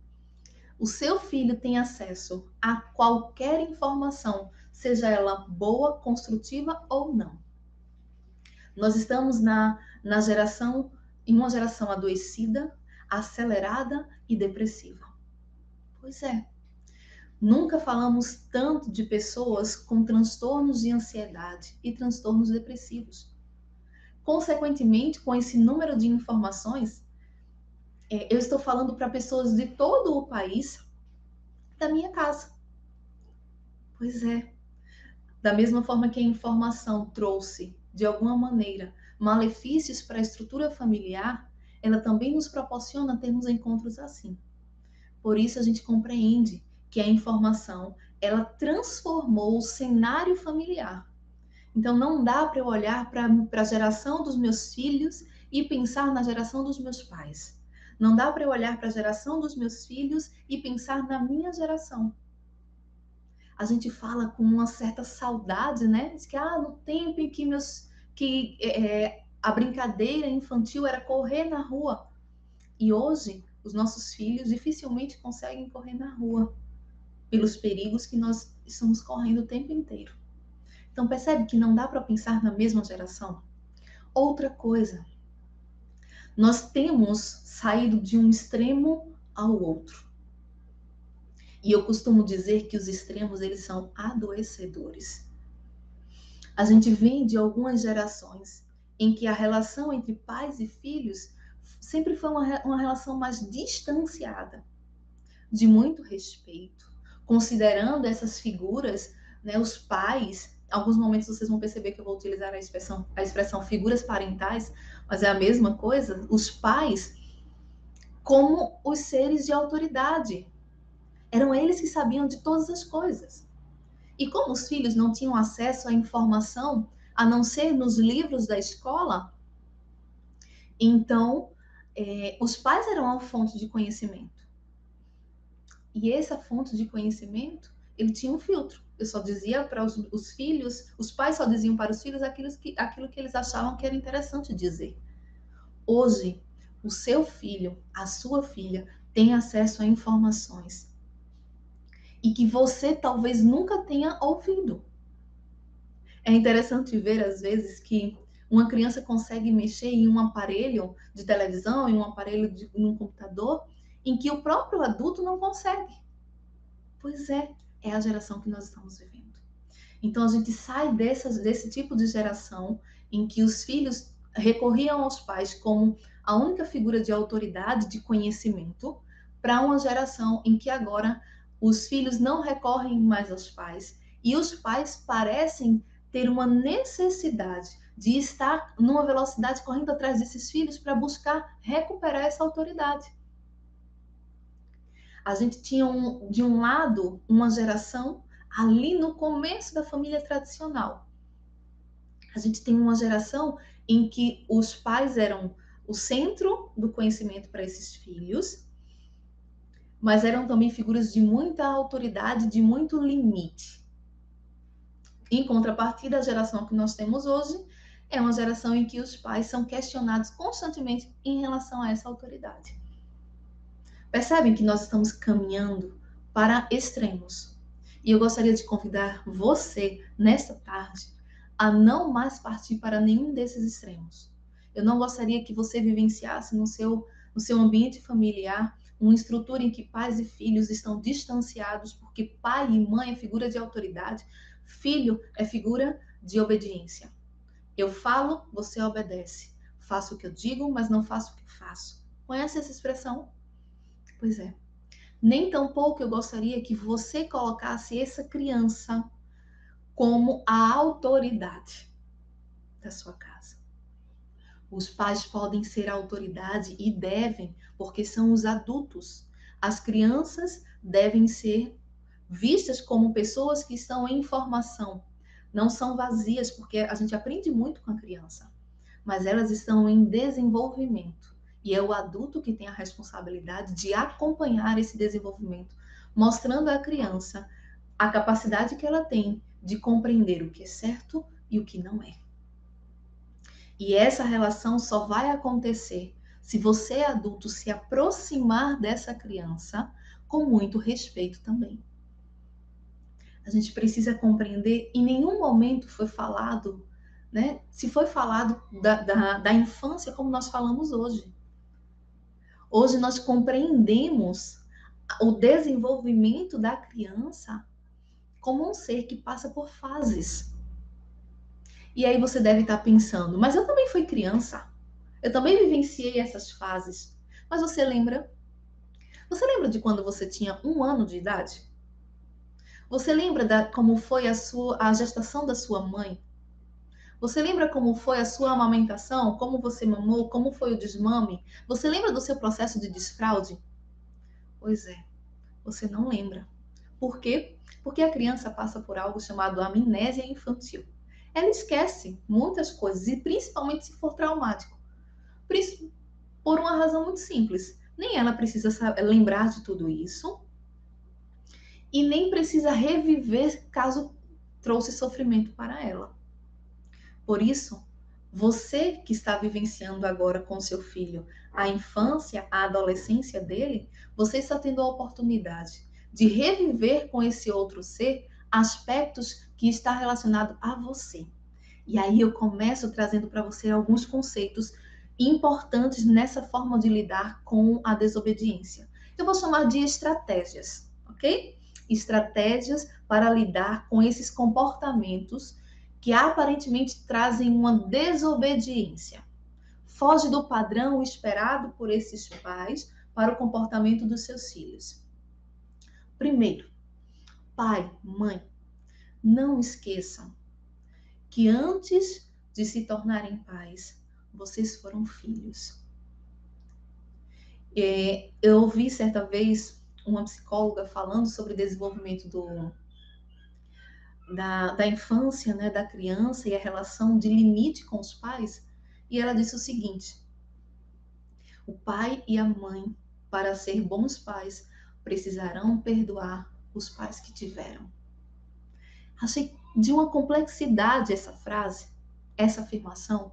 Speaker 1: o seu filho tem acesso a qualquer informação, seja ela boa, construtiva ou não. Nós estamos na, na geração, em uma geração adoecida, acelerada e depressiva. Pois é. Nunca falamos tanto de pessoas com transtornos de ansiedade e transtornos depressivos. Consequentemente, com esse número de informações, é, eu estou falando para pessoas de todo o país da minha casa. Pois é. Da mesma forma que a informação trouxe, de alguma maneira, malefícios para a estrutura familiar, ela também nos proporciona termos encontros assim. Por isso a gente compreende que a informação ela transformou o cenário familiar. Então não dá para eu olhar para a geração dos meus filhos e pensar na geração dos meus pais. Não dá para eu olhar para a geração dos meus filhos e pensar na minha geração. A gente fala com uma certa saudade, né? Diz que ah, no tempo em que meus que é, a brincadeira infantil era correr na rua. E hoje os nossos filhos dificilmente conseguem correr na rua pelos perigos que nós estamos correndo o tempo inteiro. Então percebe que não dá para pensar na mesma geração? Outra coisa, nós temos saído de um extremo ao outro. E eu costumo dizer que os extremos eles são adoecedores. A gente vem de algumas gerações em que a relação entre pais e filhos sempre foi uma, uma relação mais distanciada, de muito respeito, considerando essas figuras, né, os pais alguns momentos vocês vão perceber que eu vou utilizar a expressão, a expressão figuras parentais, mas é a mesma coisa, os pais como os seres de autoridade. Eram eles que sabiam de todas as coisas. E como os filhos não tinham acesso à informação, a não ser nos livros da escola, então é, os pais eram a fonte de conhecimento. E essa fonte de conhecimento, ele tinha um filtro. Eu só dizia para os, os, filhos, os pais só diziam para os filhos aquilo que, aquilo que eles achavam que era interessante dizer. Hoje, o seu filho, a sua filha, tem acesso a informações e que você talvez nunca tenha ouvido. É interessante ver, às vezes, que uma criança consegue mexer em um aparelho de televisão, em um aparelho de um computador, em que o próprio adulto não consegue. Pois é, é a geração que nós estamos vivendo. Então a gente sai dessas, desse tipo de geração em que os filhos recorriam aos pais como a única figura de autoridade, de conhecimento, para uma geração em que agora os filhos não recorrem mais aos pais e os pais parecem ter uma necessidade de estar numa velocidade correndo atrás desses filhos para buscar recuperar essa autoridade a gente tinha um, de um lado uma geração ali no começo da família tradicional. A gente tem uma geração em que os pais eram o centro do conhecimento para esses filhos, mas eram também figuras de muita autoridade, de muito limite. Em contrapartida, a geração que nós temos hoje é uma geração em que os pais são questionados constantemente em relação a essa autoridade. Percebem que nós estamos caminhando para extremos. E eu gostaria de convidar você, nesta tarde, a não mais partir para nenhum desses extremos. Eu não gostaria que você vivenciasse no seu, no seu ambiente familiar uma estrutura em que pais e filhos estão distanciados, porque pai e mãe é figura de autoridade, filho é figura de obediência. Eu falo, você obedece. Faço o que eu digo, mas não faço o que faço. Conhece essa expressão? Pois é. Nem tampouco eu gostaria que você colocasse essa criança como a autoridade da sua casa. Os pais podem ser autoridade e devem, porque são os adultos. As crianças devem ser vistas como pessoas que estão em formação, não são vazias, porque a gente aprende muito com a criança, mas elas estão em desenvolvimento. E é o adulto que tem a responsabilidade de acompanhar esse desenvolvimento, mostrando à criança a capacidade que ela tem de compreender o que é certo e o que não é. E essa relação só vai acontecer se você, adulto, se aproximar dessa criança com muito respeito também. A gente precisa compreender, em nenhum momento foi falado, né? Se foi falado da, da, da infância como nós falamos hoje. Hoje nós compreendemos o desenvolvimento da criança como um ser que passa por fases. E aí você deve estar pensando, mas eu também fui criança. Eu também vivenciei essas fases. Mas você lembra? Você lembra de quando você tinha um ano de idade? Você lembra da, como foi a sua a gestação da sua mãe? Você lembra como foi a sua amamentação? Como você mamou? Como foi o desmame? Você lembra do seu processo de desfraude? Pois é, você não lembra. Por quê? Porque a criança passa por algo chamado amnésia infantil. Ela esquece muitas coisas, e principalmente se for traumático. Por uma razão muito simples. Nem ela precisa lembrar de tudo isso, e nem precisa reviver caso trouxe sofrimento para ela. Por isso, você que está vivenciando agora com seu filho a infância, a adolescência dele, você está tendo a oportunidade de reviver com esse outro ser aspectos que está relacionado a você. E aí eu começo trazendo para você alguns conceitos importantes nessa forma de lidar com a desobediência. Eu vou chamar de estratégias, ok? Estratégias para lidar com esses comportamentos que aparentemente trazem uma desobediência. Foge do padrão esperado por esses pais para o comportamento dos seus filhos. Primeiro, pai, mãe, não esqueçam que antes de se tornarem pais, vocês foram filhos. É, eu ouvi certa vez uma psicóloga falando sobre desenvolvimento do, da, da infância, né, da criança e a relação de limite com os pais, e ela disse o seguinte: o pai e a mãe, para ser bons pais, precisarão perdoar os pais que tiveram. Achei de uma complexidade essa frase, essa afirmação,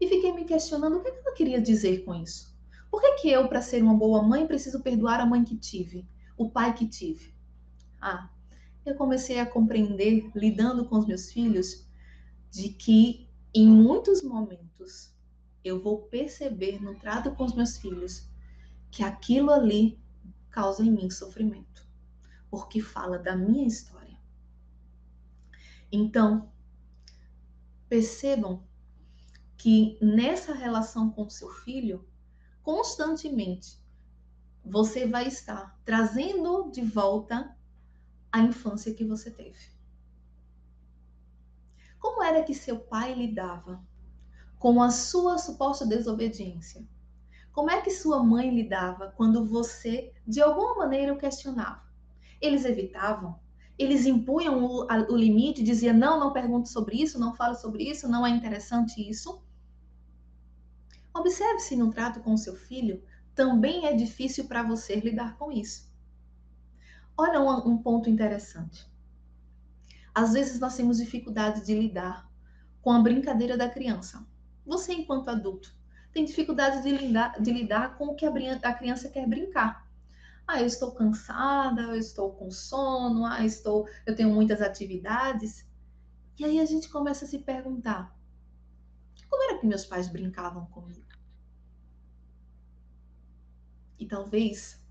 Speaker 1: e fiquei me questionando o que ela queria dizer com isso. Por que, que eu, para ser uma boa mãe, preciso perdoar a mãe que tive, o pai que tive? Ah, eu comecei a compreender, lidando com os meus filhos, de que em muitos momentos eu vou perceber no trato com os meus filhos que aquilo ali causa em mim sofrimento, porque fala da minha história. Então, percebam que nessa relação com seu filho, constantemente você vai estar trazendo de volta a infância que você teve. Como era que seu pai lidava com a sua suposta desobediência? Como é que sua mãe lidava quando você, de alguma maneira, o questionava? Eles evitavam? Eles impunham o, a, o limite, diziam: não, não pergunte sobre isso, não fale sobre isso, não é interessante isso? Observe se no trato com seu filho também é difícil para você lidar com isso. Olha um, um ponto interessante. Às vezes nós temos dificuldade de lidar com a brincadeira da criança. Você, enquanto adulto, tem dificuldade de lidar, de lidar com o que a criança quer brincar. Ah, eu estou cansada, eu estou com sono, ah, estou, eu tenho muitas atividades. E aí a gente começa a se perguntar: como era que meus pais brincavam comigo? E talvez,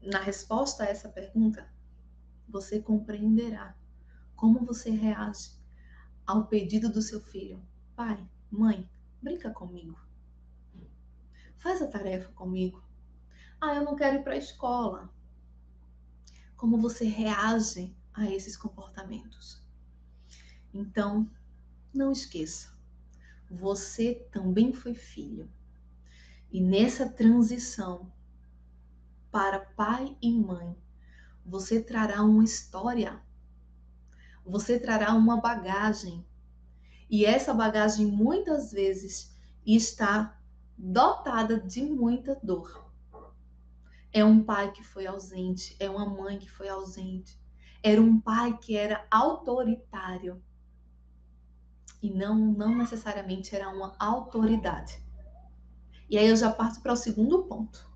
Speaker 1: na resposta a essa pergunta, você compreenderá como você reage ao pedido do seu filho: pai, mãe, brinca comigo. Faz a tarefa comigo. Ah, eu não quero ir para a escola. Como você reage a esses comportamentos? Então, não esqueça, você também foi filho. E nessa transição para pai e mãe, você trará uma história, você trará uma bagagem. E essa bagagem muitas vezes está dotada de muita dor. É um pai que foi ausente, é uma mãe que foi ausente. Era um pai que era autoritário e não, não necessariamente era uma autoridade. E aí eu já parto para o segundo ponto.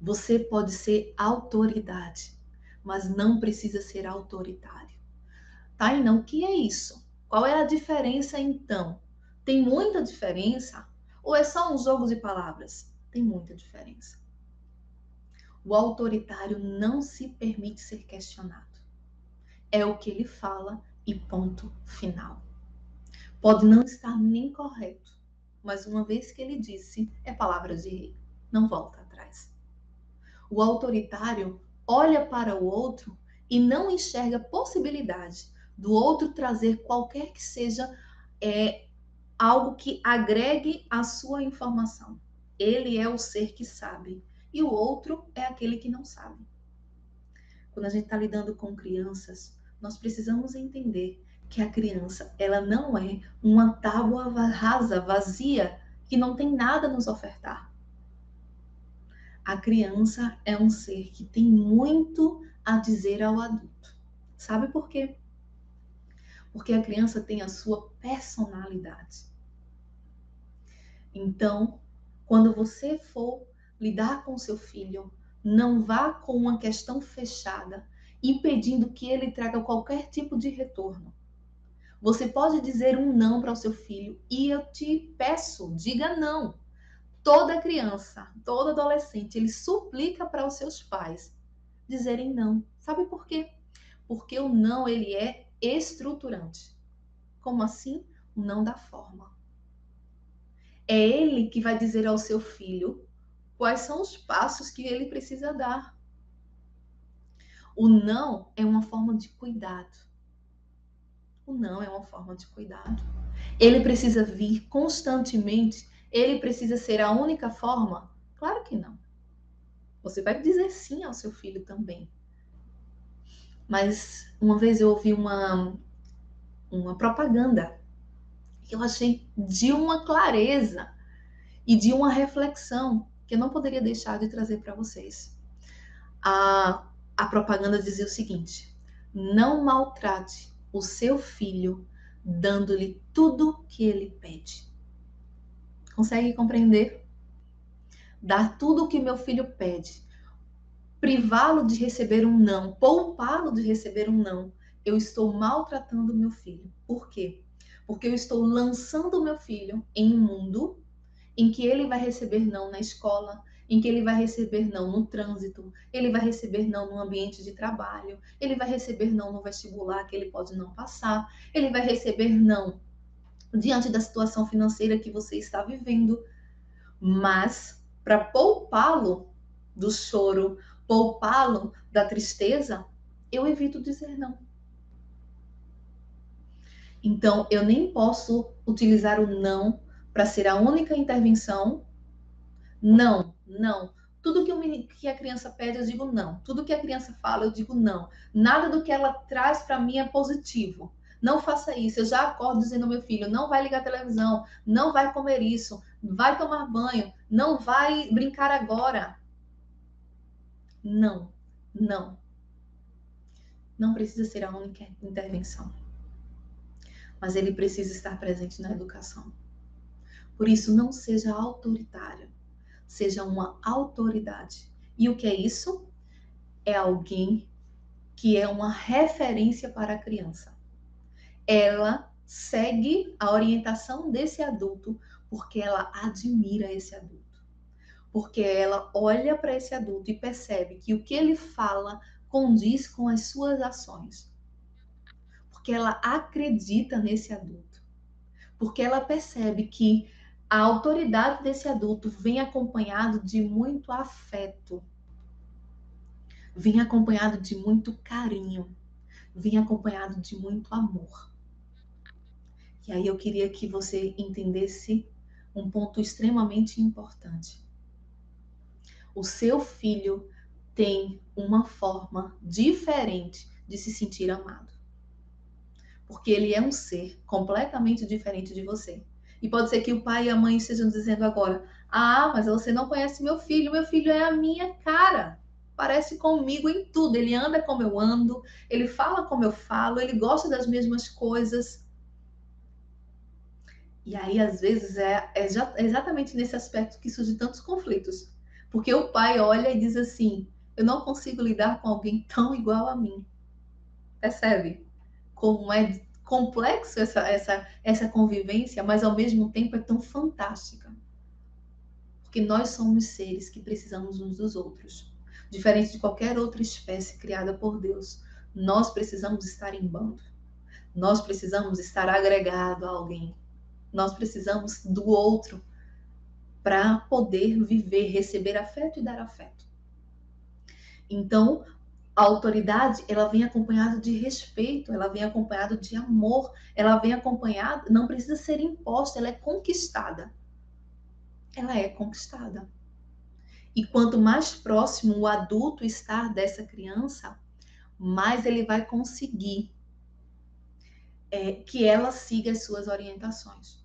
Speaker 1: Você pode ser autoridade, mas não precisa ser autoritário. Tá, e não, o que é isso? Qual é a diferença então? Tem muita diferença? Ou é só um jogo de palavras? Tem muita diferença. O autoritário não se permite ser questionado. É o que ele fala e ponto final. Pode não estar nem correto, mas uma vez que ele disse, é palavra de rei, não volta atrás. O autoritário olha para o outro e não enxerga possibilidade do outro trazer qualquer que seja é, algo que agregue a sua informação. Ele é o ser que sabe e o outro é aquele que não sabe. Quando a gente está lidando com crianças, nós precisamos entender que a criança ela não é uma tábua rasa, vazia, que não tem nada a nos ofertar. A criança é um ser que tem muito a dizer ao adulto. Sabe por quê? Porque a criança tem a sua personalidade. Então, quando você for lidar com seu filho, não vá com uma questão fechada, impedindo que ele traga qualquer tipo de retorno. Você pode dizer um não para o seu filho e eu te peço, diga não. Toda criança, todo adolescente, ele suplica para os seus pais dizerem não. Sabe por quê? Porque o não ele é estruturante. Como assim? O não da forma. É ele que vai dizer ao seu filho quais são os passos que ele precisa dar. O não é uma forma de cuidado. O não é uma forma de cuidado. Ele precisa vir constantemente? Ele precisa ser a única forma? Claro que não. Você vai dizer sim ao seu filho também. Mas uma vez eu ouvi uma, uma propaganda que eu achei de uma clareza e de uma reflexão que eu não poderia deixar de trazer para vocês. A, a propaganda dizia o seguinte: não maltrate o seu filho, dando-lhe tudo que ele pede. Consegue compreender? Dar tudo o que meu filho pede, privá-lo de receber um não, poupá-lo de receber um não, eu estou maltratando meu filho. Por quê? Porque eu estou lançando meu filho em um mundo em que ele vai receber não na escola, em que ele vai receber não no trânsito, ele vai receber não no ambiente de trabalho, ele vai receber não no vestibular que ele pode não passar, ele vai receber não diante da situação financeira que você está vivendo. Mas para poupá-lo do choro, poupá-lo da tristeza, eu evito dizer não. Então, eu nem posso utilizar o não para ser a única intervenção. Não, não. Tudo que, eu, que, a criança pede, eu digo não. Tudo que a criança fala, eu digo não. Nada do que ela traz para mim é positivo. Não faça isso. Eu já acordo dizendo ao meu filho: não vai ligar a televisão, não vai comer isso, vai tomar banho, não vai brincar agora. Não, não. Não precisa ser a única intervenção. Mas ele precisa estar presente na educação. Por isso, não seja autoritário seja uma autoridade. E o que é isso? É alguém que é uma referência para a criança. Ela segue a orientação desse adulto porque ela admira esse adulto. Porque ela olha para esse adulto e percebe que o que ele fala condiz com as suas ações. Porque ela acredita nesse adulto. Porque ela percebe que a autoridade desse adulto vem acompanhado de muito afeto, vem acompanhado de muito carinho, vem acompanhado de muito amor. E aí eu queria que você entendesse um ponto extremamente importante. O seu filho tem uma forma diferente de se sentir amado. Porque ele é um ser completamente diferente de você. E pode ser que o pai e a mãe estejam dizendo agora: Ah, mas você não conhece meu filho, meu filho é a minha cara. Parece comigo em tudo. Ele anda como eu ando, ele fala como eu falo, ele gosta das mesmas coisas. E aí, às vezes, é, é, é exatamente nesse aspecto que surgem tantos conflitos. Porque o pai olha e diz assim: Eu não consigo lidar com alguém tão igual a mim. Percebe? Como é complexo essa, essa, essa convivência, mas ao mesmo tempo é tão fantástica. Porque nós somos seres que precisamos uns dos outros. Diferente de qualquer outra espécie criada por Deus, nós precisamos estar em bando. Nós precisamos estar agregado a alguém nós precisamos do outro para poder viver, receber afeto e dar afeto. Então, a autoridade, ela vem acompanhada de respeito, ela vem acompanhada de amor, ela vem acompanhada, não precisa ser imposta, ela é conquistada. Ela é conquistada. E quanto mais próximo o adulto está dessa criança, mais ele vai conseguir é, que ela siga as suas orientações.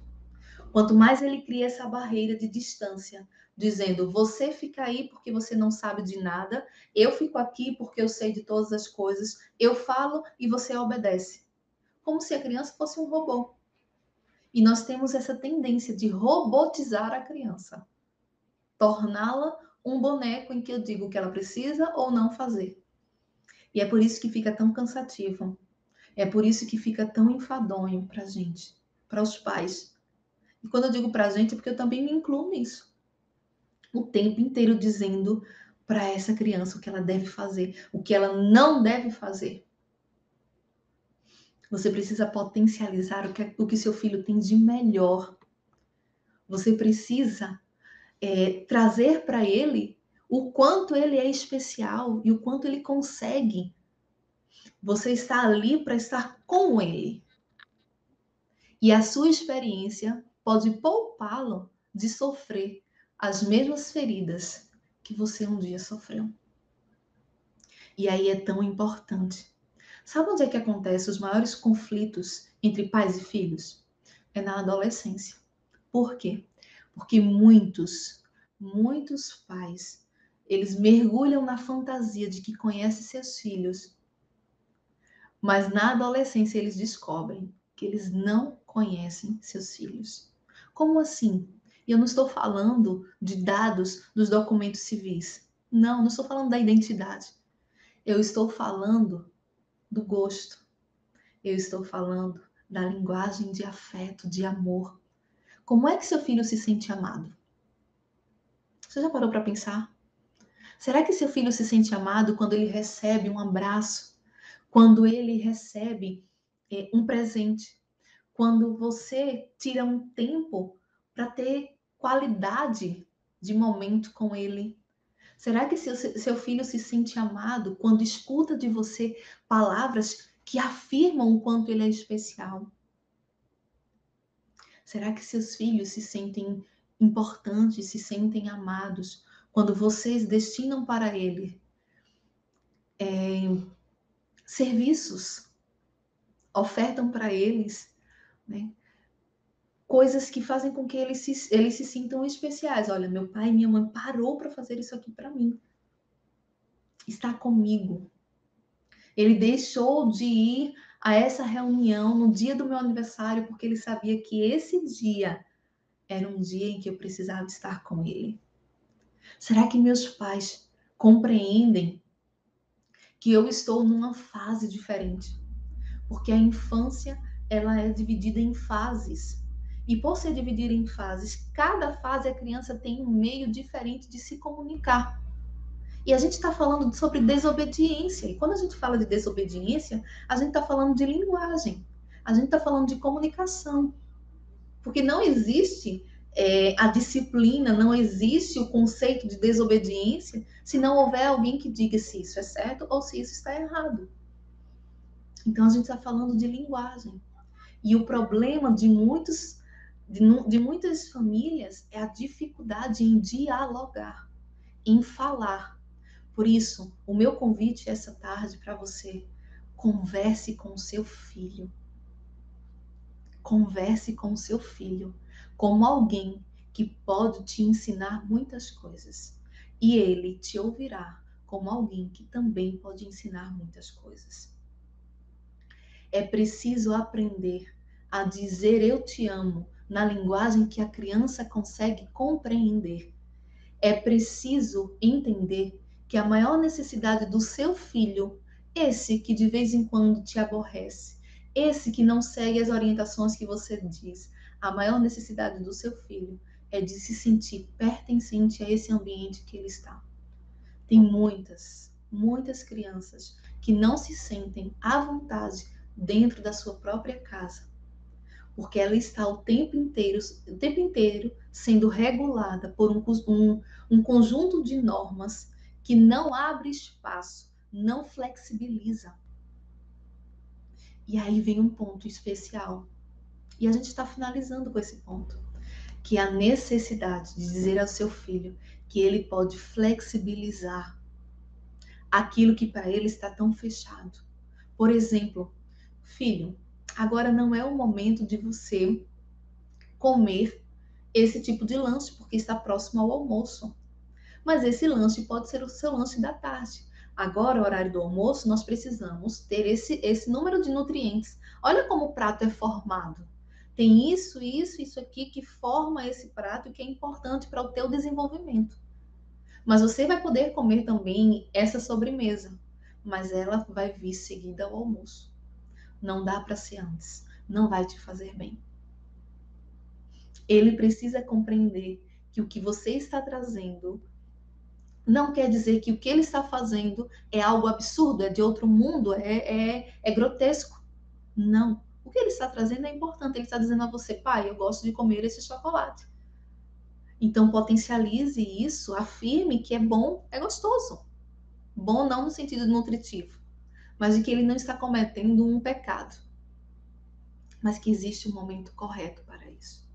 Speaker 1: Quanto mais ele cria essa barreira de distância, dizendo você fica aí porque você não sabe de nada, eu fico aqui porque eu sei de todas as coisas, eu falo e você obedece. Como se a criança fosse um robô. E nós temos essa tendência de robotizar a criança, torná-la um boneco em que eu digo o que ela precisa ou não fazer. E é por isso que fica tão cansativo. É por isso que fica tão enfadonho para gente, para os pais. E quando eu digo para gente, é porque eu também me incluo nisso. O tempo inteiro dizendo para essa criança o que ela deve fazer, o que ela não deve fazer. Você precisa potencializar o que, o que seu filho tem de melhor. Você precisa é, trazer para ele o quanto ele é especial e o quanto ele consegue você está ali para estar com ele. E a sua experiência pode poupá-lo de sofrer as mesmas feridas que você um dia sofreu. E aí é tão importante. Sabe onde é que acontecem os maiores conflitos entre pais e filhos? É na adolescência. Por quê? Porque muitos, muitos pais, eles mergulham na fantasia de que conhecem seus filhos mas na adolescência eles descobrem que eles não conhecem seus filhos. Como assim? Eu não estou falando de dados dos documentos civis. Não, não estou falando da identidade. Eu estou falando do gosto. Eu estou falando da linguagem de afeto, de amor. Como é que seu filho se sente amado? Você já parou para pensar? Será que seu filho se sente amado quando ele recebe um abraço quando ele recebe é, um presente, quando você tira um tempo para ter qualidade de momento com ele. Será que seu, seu filho se sente amado quando escuta de você palavras que afirmam o quanto ele é especial? Será que seus filhos se sentem importantes, se sentem amados quando vocês destinam para ele é, serviços, ofertam para eles, né? Coisas que fazem com que eles se, eles se sintam especiais. Olha, meu pai e minha mãe parou para fazer isso aqui para mim. Está comigo. Ele deixou de ir a essa reunião no dia do meu aniversário porque ele sabia que esse dia era um dia em que eu precisava estar com ele. Será que meus pais compreendem que eu estou numa fase diferente. Porque a infância, ela é dividida em fases. E por ser dividida em fases, cada fase a criança tem um meio diferente de se comunicar. E a gente está falando sobre desobediência. E quando a gente fala de desobediência, a gente está falando de linguagem. A gente está falando de comunicação. Porque não existe é, a disciplina, não existe o conceito de desobediência se não houver alguém que diga se isso é certo ou se isso está errado. Então a gente está falando de linguagem. E o problema de muitos de, de muitas famílias é a dificuldade em dialogar, em falar. Por isso, o meu convite essa tarde para você, converse com o seu filho. Converse com o seu filho como alguém que pode te ensinar muitas coisas. E ele te ouvirá como alguém que também pode ensinar muitas coisas. É preciso aprender a dizer eu te amo na linguagem que a criança consegue compreender. É preciso entender que a maior necessidade do seu filho, esse que de vez em quando te aborrece, esse que não segue as orientações que você diz, a maior necessidade do seu filho é de se sentir pertencente a esse ambiente que ele está. Tem muitas, muitas crianças que não se sentem à vontade dentro da sua própria casa porque ela está o tempo inteiro, o tempo inteiro sendo regulada por um, um, um conjunto de normas que não abre espaço, não flexibiliza. E aí vem um ponto especial. E a gente está finalizando com esse ponto, que é a necessidade de dizer ao seu filho que ele pode flexibilizar aquilo que para ele está tão fechado. Por exemplo, filho, agora não é o momento de você comer esse tipo de lanche, porque está próximo ao almoço. Mas esse lanche pode ser o seu lanche da tarde. Agora, horário do almoço, nós precisamos ter esse, esse número de nutrientes. Olha como o prato é formado. Tem isso, isso, isso aqui que forma esse prato que é importante para o teu desenvolvimento. Mas você vai poder comer também essa sobremesa, mas ela vai vir seguida ao almoço. Não dá para ser antes. Não vai te fazer bem. Ele precisa compreender que o que você está trazendo não quer dizer que o que ele está fazendo é algo absurdo, é de outro mundo, é, é, é grotesco. Não. O que ele está trazendo é importante. Ele está dizendo a você, pai, eu gosto de comer esse chocolate. Então, potencialize isso, afirme que é bom, é gostoso. Bom não no sentido nutritivo, mas de que ele não está cometendo um pecado, mas que existe um momento correto para isso.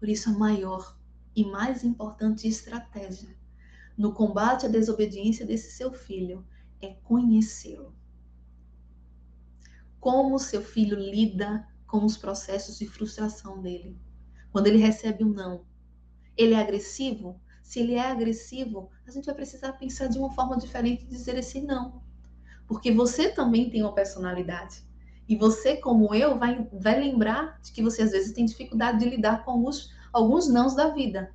Speaker 1: Por isso, a maior e mais importante estratégia no combate à desobediência desse seu filho é conhecê-lo. Como seu filho lida com os processos de frustração dele. Quando ele recebe um não, ele é agressivo? Se ele é agressivo, a gente vai precisar pensar de uma forma diferente de dizer esse não. Porque você também tem uma personalidade. E você, como eu, vai, vai lembrar de que você às vezes tem dificuldade de lidar com alguns, alguns nãos da vida.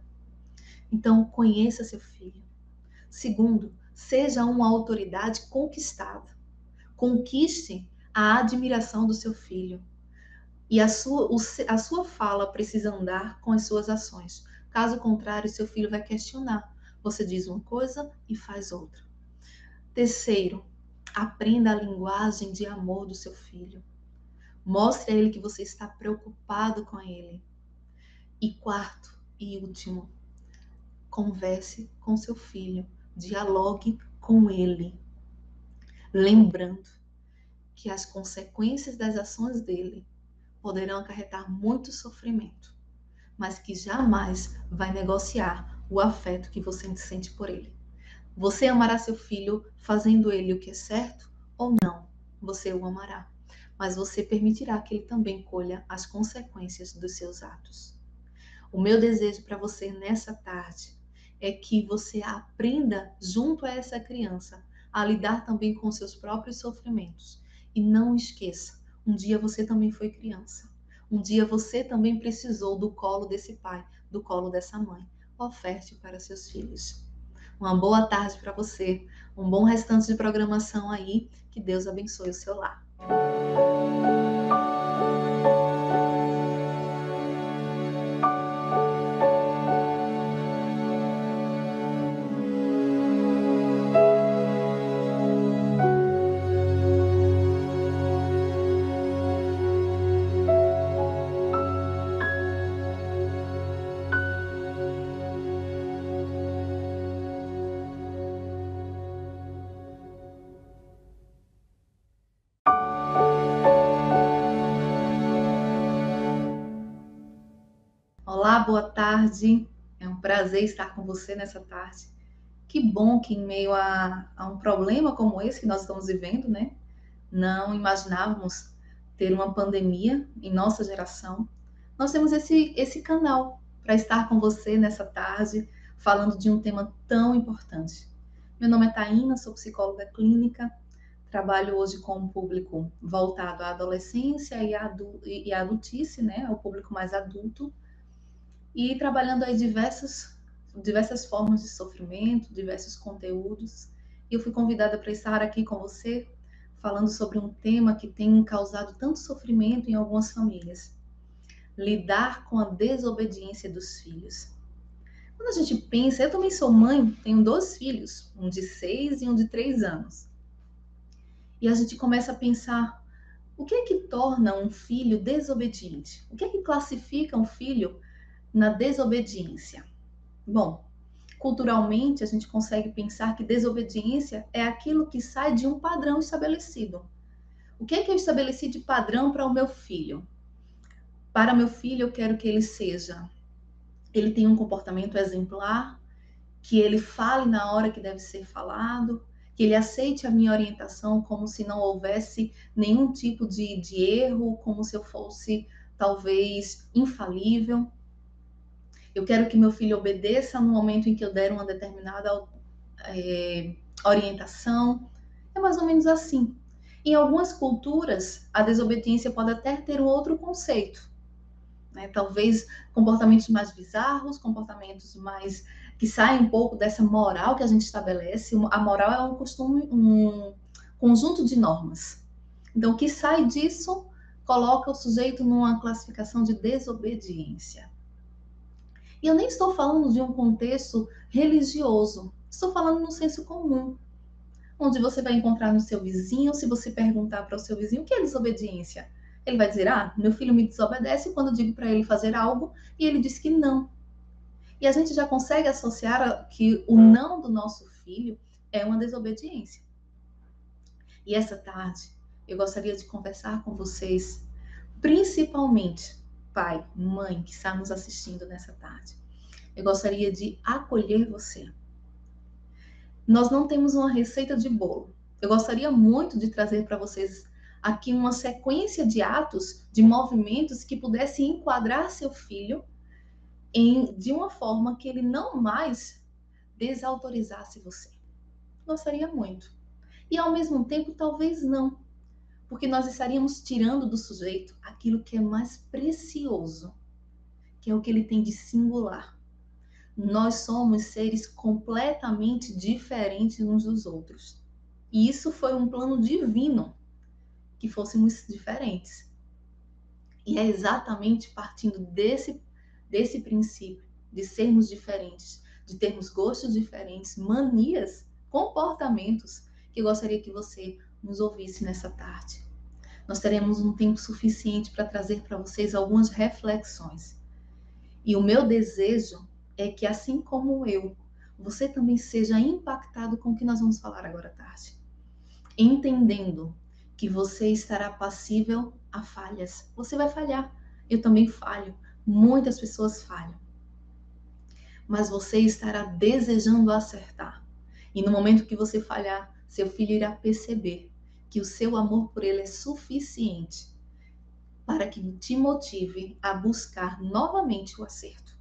Speaker 1: Então, conheça seu filho. Segundo, seja uma autoridade conquistada. Conquiste a admiração do seu filho. E a sua, a sua fala precisa andar com as suas ações. Caso contrário, seu filho vai questionar. Você diz uma coisa e faz outra. Terceiro, Aprenda a linguagem de amor do seu filho. Mostre a ele que você está preocupado com ele. E quarto e último, converse com seu filho, dialogue com ele, lembrando que as consequências das ações dele poderão acarretar muito sofrimento, mas que jamais vai negociar o afeto que você sente por ele. Você amará seu filho fazendo ele o que é certo ou não? Você o amará, mas você permitirá que ele também colha as consequências dos seus atos. O meu desejo para você nessa tarde é que você aprenda junto a essa criança a lidar também com seus próprios sofrimentos. E não esqueça, um dia você também foi criança. Um dia você também precisou do colo desse pai, do colo dessa mãe. Oferte para seus filhos. Uma boa tarde para você, um bom restante de programação aí. Que Deus abençoe o seu lar. Boa tarde. É um prazer estar com você nessa tarde. Que bom que, em meio a, a, um problema como esse que nós estamos vivendo, né? Não imaginávamos ter uma pandemia em nossa geração. Nós temos esse, esse canal para estar com você nessa tarde, falando de um tema tão importante. Meu nome é Taina, sou psicóloga clínica, trabalho hoje com um público voltado à adolescência e à, adultice, né? O público mais adulto e trabalhando aí diversas, diversas formas de sofrimento, diversos conteúdos. E eu fui convidada para estar aqui com você falando sobre um tema que tem causado tanto sofrimento em algumas famílias: lidar com a desobediência dos filhos. Quando a gente pensa, eu também sou mãe, tenho dois filhos, um de seis e um de três anos. E a gente começa a pensar: o que é que torna um filho desobediente? O que é que classifica um filho na desobediência? Bom, culturalmente a gente consegue pensar que desobediência é aquilo que sai de um padrão estabelecido. O que é que eu estabeleci de padrão para o meu filho? Para meu filho, eu quero que ele seja, ele tenha um comportamento exemplar, que ele fale na hora que deve ser falado, que ele aceite a minha orientação como se não houvesse nenhum tipo de, de erro, como se eu fosse talvez infalível. Eu quero que meu filho obedeça no momento em que eu der uma determinada é, orientação. É mais ou menos assim. Em algumas culturas, a desobediência pode até ter um outro conceito. Né? Talvez comportamentos mais bizarros, comportamentos mais que saem um pouco dessa moral que a gente estabelece. A moral é um costume, um conjunto de normas. Então, o que sai disso coloca o sujeito numa classificação de desobediência. E eu nem estou falando de um contexto religioso, estou falando no senso comum, onde você vai encontrar no seu vizinho, se você perguntar para o seu vizinho o que é desobediência, ele vai dizer: Ah, meu filho me desobedece quando eu digo para ele fazer algo e ele diz que não. E a gente já consegue associar que o não do nosso filho é uma desobediência. E essa tarde eu gostaria de conversar com vocês, principalmente pai, mãe que está nos assistindo nessa tarde. Eu gostaria de acolher você. Nós não temos uma receita de bolo. Eu gostaria muito de trazer para vocês aqui uma sequência de atos, de movimentos que pudesse enquadrar seu filho em, de uma forma que ele não mais desautorizasse você. Gostaria muito. E ao mesmo tempo, talvez não porque nós estaríamos tirando do sujeito aquilo que é mais precioso, que é o que ele tem de singular. Nós somos seres completamente diferentes uns dos outros. E isso foi um plano divino que fôssemos diferentes. E é exatamente partindo desse, desse princípio de sermos diferentes, de termos gostos diferentes, manias, comportamentos, que eu gostaria que você nos ouvisse nessa tarde. Nós teremos um tempo suficiente para trazer para vocês algumas reflexões. E o meu desejo é que, assim como eu, você também seja impactado com o que nós vamos falar agora à tarde. Entendendo que você estará passível a falhas. Você vai falhar. Eu também falho. Muitas pessoas falham. Mas você estará desejando acertar. E no momento que você falhar, seu filho irá perceber que o seu amor por ele é suficiente para que te motive a buscar novamente o acerto.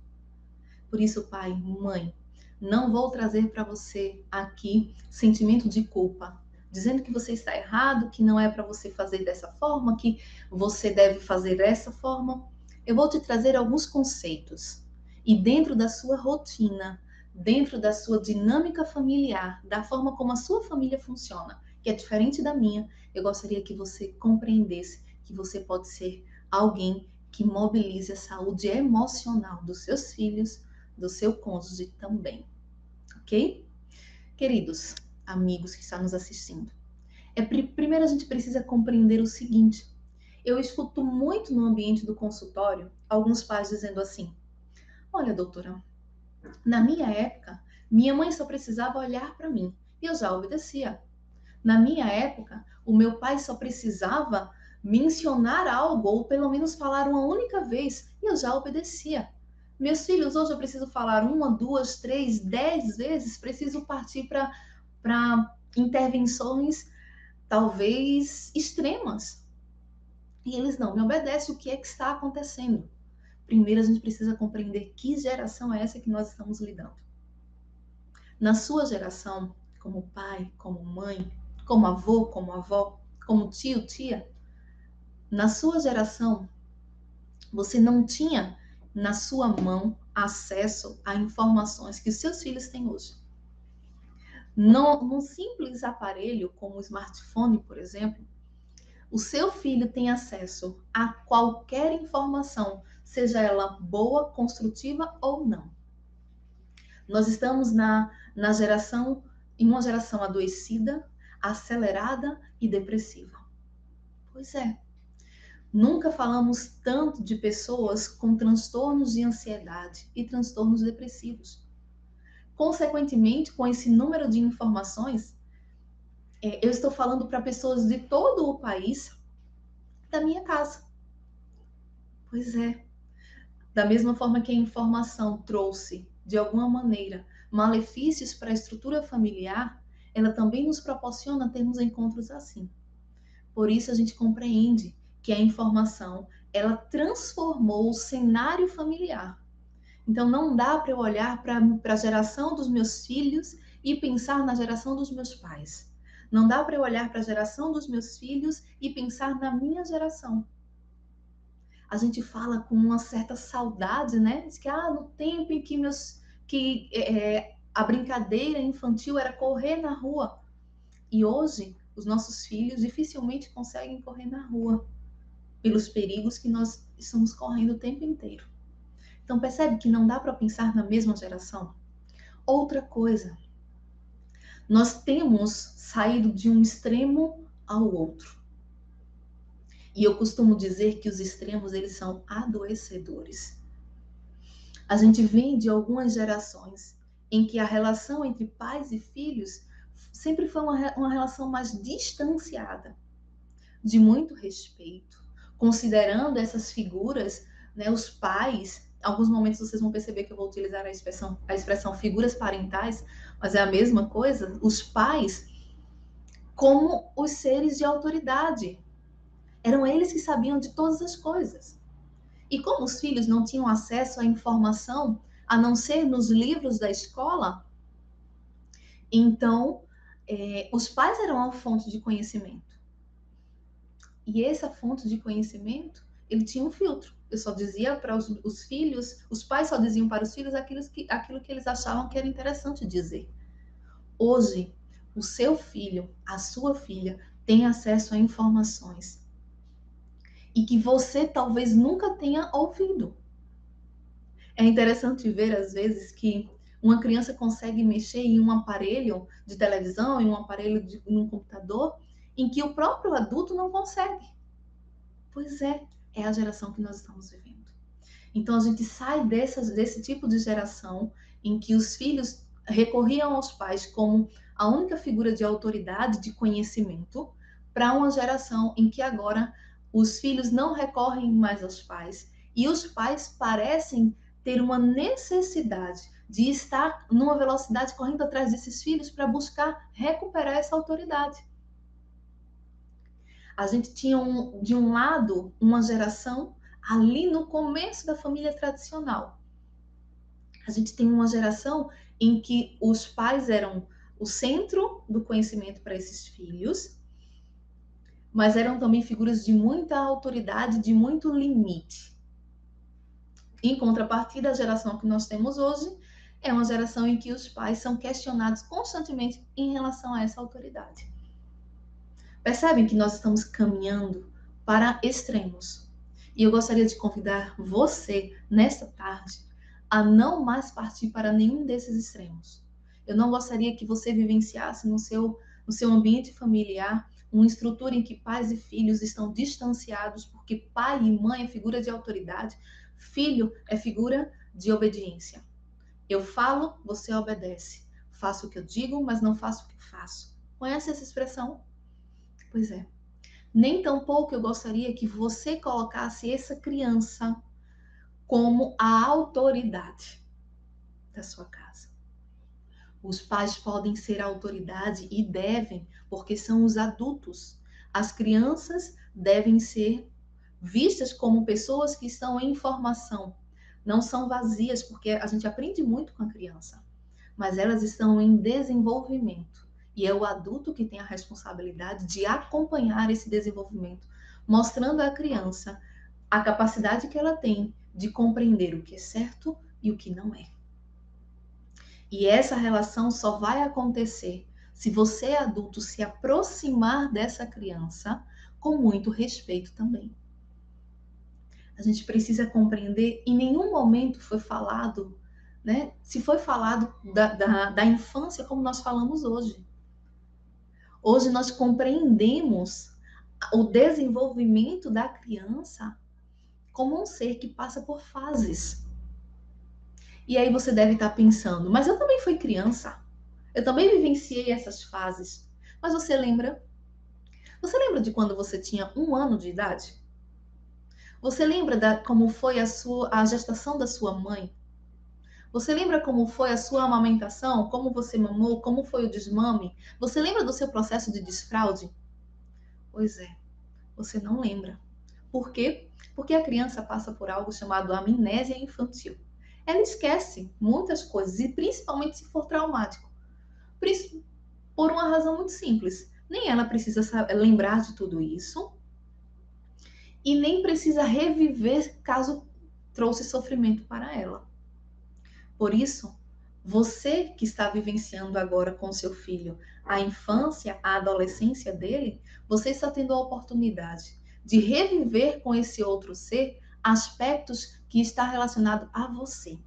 Speaker 1: Por isso, pai, mãe, não vou trazer para você aqui sentimento de culpa, dizendo que você está errado, que não é para você fazer dessa forma, que você deve fazer dessa forma. Eu vou te trazer alguns conceitos e dentro da sua rotina, dentro da sua dinâmica familiar, da forma como a sua família funciona, que é diferente da minha, eu gostaria que você compreendesse que você pode ser alguém que mobilize a saúde emocional dos seus filhos, do seu cônjuge também. Ok? Queridos amigos que estão nos assistindo, é, primeiro a gente precisa compreender o seguinte: eu escuto muito no ambiente do consultório alguns pais dizendo assim: Olha, doutora, na minha época, minha mãe só precisava olhar para mim e eu já obedecia. Na minha época, o meu pai só precisava mencionar algo ou pelo menos falar uma única vez e eu já obedecia. Meus filhos, hoje eu preciso falar uma, duas, três, dez vezes, preciso partir para intervenções talvez extremas. E eles não me obedecem. O que é que está acontecendo? Primeiro, a gente precisa compreender que geração é essa que nós estamos lidando. Na sua geração, como pai, como mãe, como avô, como avó, como tio, tia, na sua geração, você não tinha na sua mão acesso a informações que seus filhos têm hoje. num simples aparelho como o smartphone, por exemplo, o seu filho tem acesso a qualquer informação, seja ela boa, construtiva ou não. Nós estamos na, na geração, em uma geração adoecida, acelerada e depressiva. Pois é. Nunca falamos tanto de pessoas com transtornos de ansiedade e transtornos depressivos. Consequentemente, com esse número de informações, é, eu estou falando para pessoas de todo o país da minha casa. Pois é. Da mesma forma que a informação trouxe, de alguma maneira, malefícios para a estrutura familiar, ela também nos proporciona termos encontros assim. Por isso a gente compreende que a informação ela transformou o cenário familiar. Então não dá para eu olhar para a geração dos meus filhos e pensar na geração dos meus pais. Não dá para eu olhar para a geração dos meus filhos e pensar na minha geração. A gente fala com uma certa saudade, né? Diz que ah, no tempo em que meus que é, a brincadeira infantil era correr na rua. E hoje os nossos filhos dificilmente conseguem correr na rua pelos perigos que nós estamos correndo o tempo inteiro. Então percebe que não dá para pensar na mesma geração? Outra coisa, nós temos saído de um extremo ao outro. E eu costumo dizer que os extremos eles são adoecedores. A gente vem de algumas gerações em que a relação entre pais e filhos sempre foi uma, uma relação mais distanciada, de muito respeito, considerando essas figuras, né, os pais alguns momentos vocês vão perceber que eu vou utilizar a expressão, a expressão figuras parentais, mas é a mesma coisa, os pais como os seres de autoridade. Eram eles que sabiam de todas as coisas. E como os filhos não tinham acesso à informação, a não ser nos livros da escola, então é, os pais eram a fonte de conhecimento. E essa fonte de conhecimento, ele tinha um filtro. Eu só dizia para os, os, filhos, os pais só diziam para os filhos aquilo que, aquilo que eles achavam que era interessante dizer. Hoje, o seu filho, a sua filha, tem acesso a informações e que você talvez nunca tenha ouvido. É interessante ver, às vezes, que uma criança consegue mexer em um aparelho de televisão, em um aparelho de um computador, em que o próprio adulto não consegue. Pois é, é a geração que nós estamos vivendo. Então a gente sai dessas, desse tipo de geração em que os filhos recorriam aos pais como a única figura de autoridade, de conhecimento, para uma geração em que agora os filhos não recorrem mais aos pais e os pais parecem ter uma necessidade de estar numa velocidade correndo atrás desses filhos para buscar recuperar essa autoridade a gente tinha um, de um lado uma geração ali no começo da família tradicional. A gente tem uma geração em que os pais eram o centro do conhecimento para esses filhos, mas eram também figuras de muita autoridade, de muito limite. Em contrapartida, a geração que nós temos hoje é uma geração em que os pais são questionados constantemente em relação a essa autoridade. Percebem que nós estamos caminhando para extremos. E eu gostaria de convidar você, nesta tarde, a não mais partir para nenhum desses extremos. Eu não gostaria que você vivenciasse no seu, no seu ambiente familiar uma estrutura em que pais e filhos estão distanciados, porque pai e mãe é figura de autoridade, filho é figura de obediência. Eu falo, você obedece. Faço o que eu digo, mas não faço o que faço. Conhece essa expressão? Pois é. Nem tampouco eu gostaria que você colocasse essa criança como a autoridade da sua casa. Os pais podem ser autoridade e devem, porque são os adultos. As crianças devem ser vistas como pessoas que estão em formação, não são vazias, porque a gente aprende muito com a criança, mas elas estão em desenvolvimento. E é o adulto que tem a responsabilidade de acompanhar esse desenvolvimento, mostrando à criança a capacidade que ela tem de compreender o que é certo e o que não é. E essa relação só vai acontecer se você, adulto, se aproximar dessa criança com muito respeito também. A gente precisa compreender, em nenhum momento foi falado, né? Se foi falado da, da, da infância como nós falamos hoje. Hoje nós compreendemos o desenvolvimento da criança como um ser que passa por fases. E aí você deve estar pensando, mas eu também fui criança. Eu também vivenciei essas fases. Mas você lembra? Você lembra de quando você tinha um ano de idade? Você lembra da, como foi a sua a gestação da sua mãe? Você lembra como foi a sua amamentação? Como você mamou? Como foi o desmame? Você lembra do seu processo de desfraude? Pois é, você não lembra. Por quê? Porque a criança passa por algo chamado amnésia infantil. Ela esquece muitas coisas, e principalmente se for traumático. Por uma razão muito simples. Nem ela precisa lembrar de tudo isso, e nem precisa reviver caso trouxe sofrimento para ela. Por isso, você que está vivenciando agora com seu filho a infância, a adolescência dele, você está tendo a oportunidade de reviver com esse outro ser aspectos que está relacionado a você.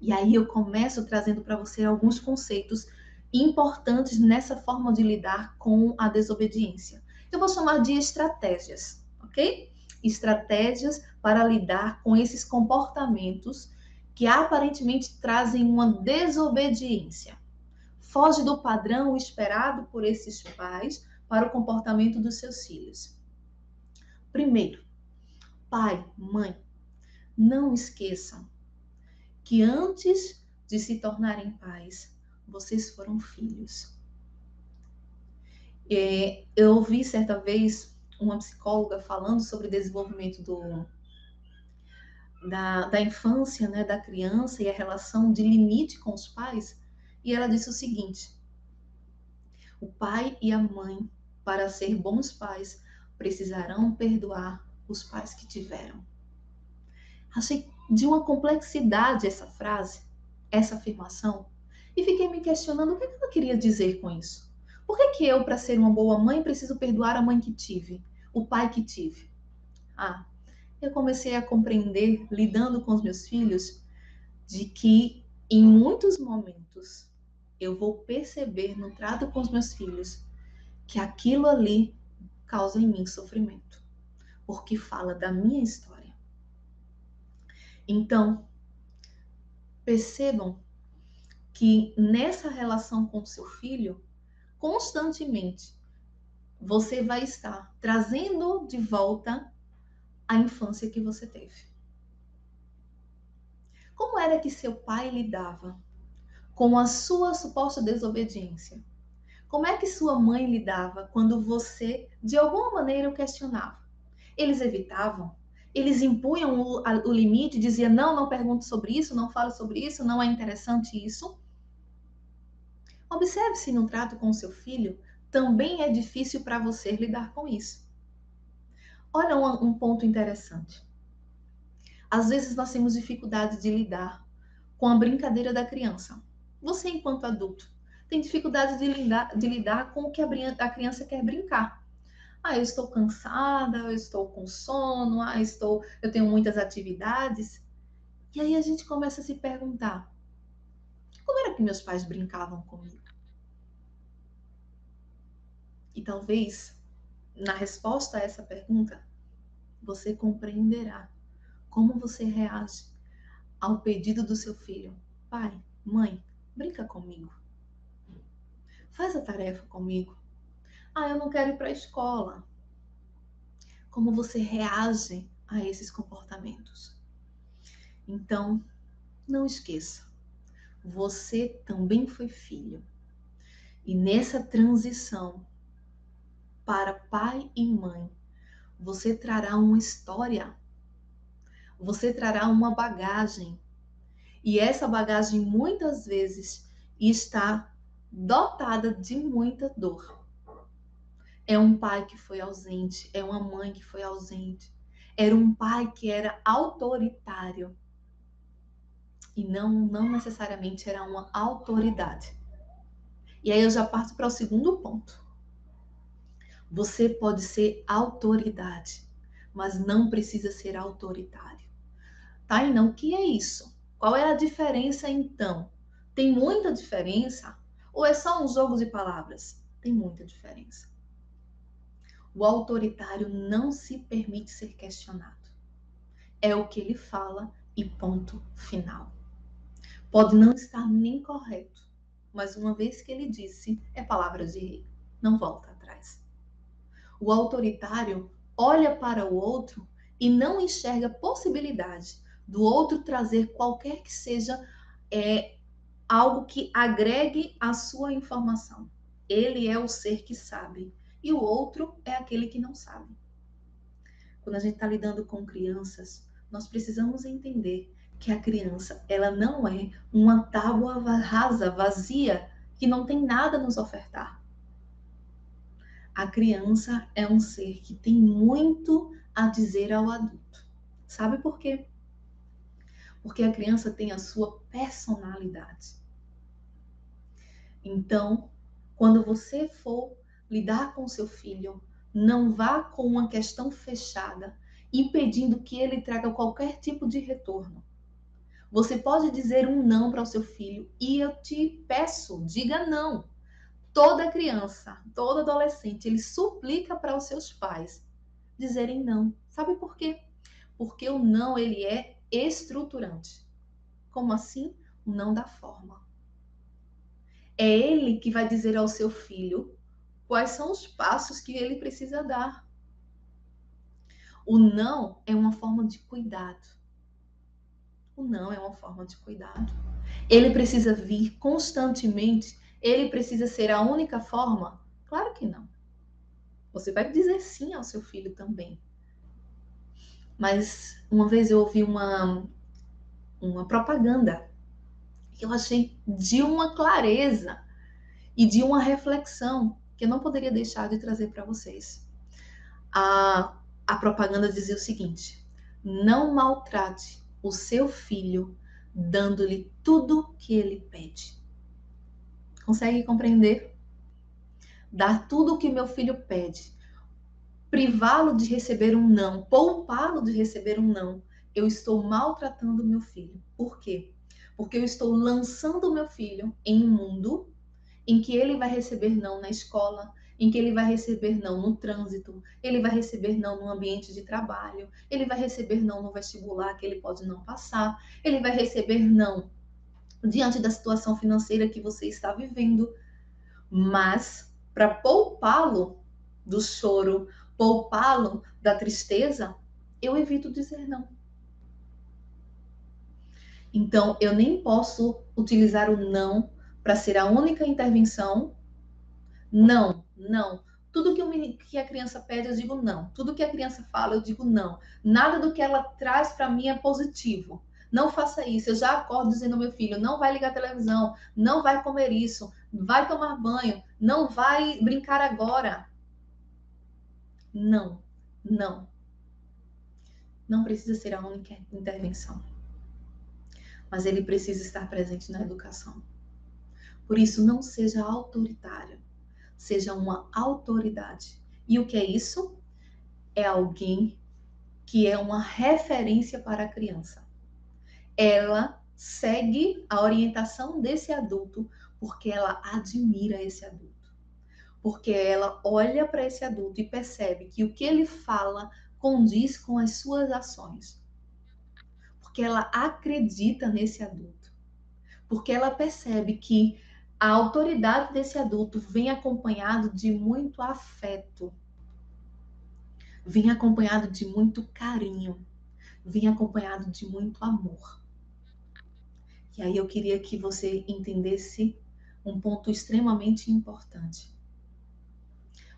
Speaker 1: E aí eu começo trazendo para você alguns conceitos importantes nessa forma de lidar com a desobediência. Eu vou chamar de estratégias, ok? Estratégias para lidar com esses comportamentos que aparentemente trazem uma desobediência. Foge do padrão esperado por esses pais para o comportamento dos seus filhos. Primeiro, pai, mãe, não esqueçam que antes de se tornarem pais, vocês foram filhos. É, eu ouvi certa vez uma psicóloga falando sobre desenvolvimento do, da, da infância, né, da criança e a relação de limite com os pais, e ela disse o seguinte: o pai e a mãe, para ser bons pais, precisarão perdoar os pais que tiveram. Achei de uma complexidade essa frase, essa afirmação, e fiquei me questionando o que ela queria dizer com isso. Por que, que eu, para ser uma boa mãe, preciso perdoar a mãe que tive, o pai que tive? Ah, eu comecei a compreender, lidando com os meus filhos, de que em muitos momentos eu vou perceber no trato com os meus filhos que aquilo ali causa em mim sofrimento, porque fala da minha história. Então, percebam que nessa relação com seu filho, constantemente você vai estar trazendo de volta a infância que você teve. Como era que seu pai lidava com a sua suposta desobediência? Como é que sua mãe lidava quando você, de alguma maneira, o questionava? Eles evitavam? Eles impunham o, a, o limite, diziam: não, não pergunte sobre isso, não fale sobre isso, não é interessante isso? Observe se no trato com seu filho também é difícil para você lidar com isso. Olha um, um ponto interessante. Às vezes nós temos dificuldade de lidar com a brincadeira da criança. Você, enquanto adulto, tem dificuldade de lidar, de lidar com o que a, criança quer brincar. Ah, eu estou cansada, eu estou com sono, ah, estou, eu tenho muitas atividades. E aí a gente começa a se perguntar: como era que meus pais brincavam comigo? E talvez, na resposta a essa pergunta, você compreenderá como você reage ao pedido do seu filho: pai, mãe, brinca comigo. Faz a tarefa comigo. Ah, eu não quero ir para a escola. Como você reage a esses comportamentos? Então, não esqueça, você também foi filho. E nessa transição para pai e mãe, você trará uma história, você trará uma bagagem. E essa bagagem muitas vezes está dotada de muita dor. É um pai que foi ausente, é uma mãe que foi ausente, era um pai que era autoritário e não, não necessariamente era uma autoridade. E aí eu já parto para o segundo ponto. Você pode ser autoridade, mas não precisa ser autoritário. Tá, e não, o que é isso? Qual é a diferença então? Tem muita diferença? Ou é só um jogo de palavras? Tem muita diferença. O autoritário não se permite ser questionado. É o que ele fala e ponto final. Pode não estar nem correto, mas uma vez que ele disse, é palavra de rei, não volta atrás. O autoritário olha para o outro e não enxerga possibilidade do outro trazer qualquer que seja é, algo que agregue a sua informação. Ele é o ser que sabe e o outro é aquele que não sabe. Quando a gente está lidando com crianças, nós precisamos entender que a criança ela não é uma tábua rasa, vazia, que não tem nada a nos ofertar. A criança é um ser que tem muito a dizer ao adulto. Sabe por quê? Porque a criança tem a sua personalidade. Então, quando você for lidar com seu filho, não vá com uma questão fechada, impedindo que ele traga qualquer tipo de retorno. Você pode dizer um não para o seu filho e eu te peço, diga não. Toda criança, todo adolescente, ele suplica para os seus pais dizerem não. Sabe por quê? Porque o não ele é estruturante. Como assim? O não da forma. É ele que vai dizer ao seu filho quais são os passos que ele precisa dar. O não é uma forma de cuidado. O não é uma forma de cuidado. Ele precisa vir constantemente? Ele precisa ser a única forma? Claro que não. Você vai dizer sim ao seu filho também. Mas uma vez eu ouvi uma, uma propaganda que eu achei de uma clareza e de uma reflexão que eu não poderia deixar de trazer para vocês. A, a propaganda dizia o seguinte: não maltrate o seu filho, dando-lhe tudo que ele pede. Consegue compreender? Dar tudo o que meu filho pede, privá-lo de receber um não, poupá-lo de receber um não, eu estou maltratando meu filho. Por quê? Porque eu estou lançando meu filho em um mundo em que ele vai receber não na escola, em que ele vai receber não no trânsito, ele vai receber não no ambiente de trabalho, ele vai receber não no vestibular que ele pode não passar, ele vai receber não diante da situação financeira que você está vivendo. Mas para poupá-lo do choro, poupá-lo da tristeza, eu evito dizer não. Então, eu nem posso utilizar o não para ser a única intervenção. Não, não. Tudo que, eu, que, a criança pede, eu digo não. Tudo que a criança fala, eu digo não. Nada do que ela traz para mim é positivo. Não faça isso. Eu já acordo dizendo ao meu filho: não vai ligar a televisão, não vai comer isso, vai tomar banho, não vai brincar agora. Não, não. Não precisa ser a única intervenção. Mas ele precisa estar presente na educação. Por isso, não seja autoritário seja uma autoridade. E o que é isso? É alguém que é uma referência para a criança. Ela segue a orientação desse adulto porque ela admira esse adulto. Porque ela olha para esse adulto e percebe que o que ele fala condiz com as suas ações. Porque ela acredita nesse adulto. Porque ela percebe que a autoridade desse adulto vem acompanhado de muito afeto, vem acompanhado de muito carinho, vem acompanhado de muito amor. E aí eu queria que você entendesse um ponto extremamente importante.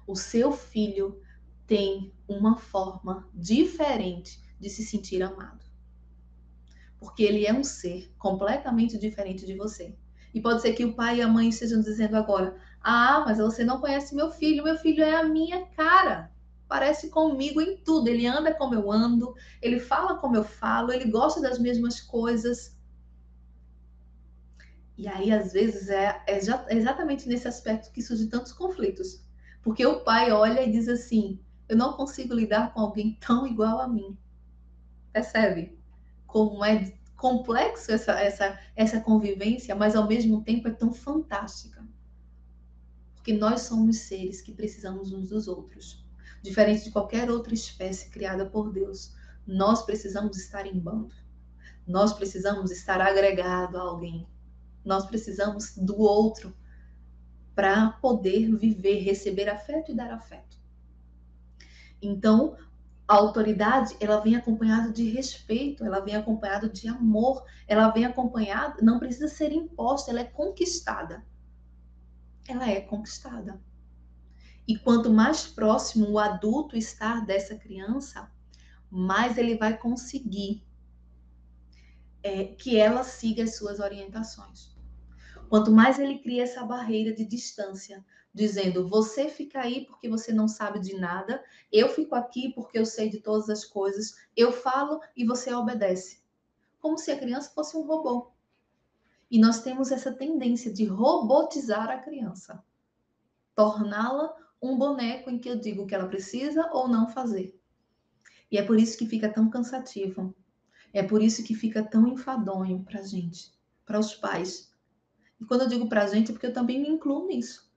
Speaker 1: O seu filho tem uma forma diferente de se sentir amado. Porque ele é um ser completamente diferente de você. E pode ser que o pai e a mãe estejam dizendo agora: Ah, mas você não conhece meu filho, meu filho é a minha cara. Parece comigo em tudo. Ele anda como eu ando, ele fala como eu falo, ele gosta das mesmas coisas. E aí, às vezes, é, é, é exatamente nesse aspecto que surgem tantos conflitos. Porque o pai olha e diz assim: Eu não consigo lidar com alguém tão igual a mim. Percebe? Como é complexo essa, essa, essa convivência, mas ao mesmo tempo é tão fantástica. Porque nós somos seres que precisamos uns dos outros. Diferente de qualquer outra espécie criada por Deus, nós precisamos estar em bando. Nós precisamos estar agregado a alguém nós precisamos do outro para poder viver, receber afeto e dar afeto. Então, a autoridade, ela vem acompanhada de respeito, ela vem acompanhada de amor, ela vem acompanhada, não precisa ser imposta, ela é conquistada. Ela é conquistada. E quanto mais próximo o adulto está dessa criança, mais ele vai conseguir é, que ela siga as suas orientações. Quanto mais ele cria essa barreira de distância, dizendo você fica aí porque você não sabe de nada, eu fico aqui porque eu sei de todas as coisas, eu falo e você obedece. Como se a criança fosse um robô. E nós temos essa tendência de robotizar a criança, torná-la um boneco em que eu digo o que ela precisa ou não fazer. E é por isso que fica tão cansativo. É por isso que fica tão enfadonho para gente, para os pais. E quando eu digo para gente, é porque eu também me incluo nisso.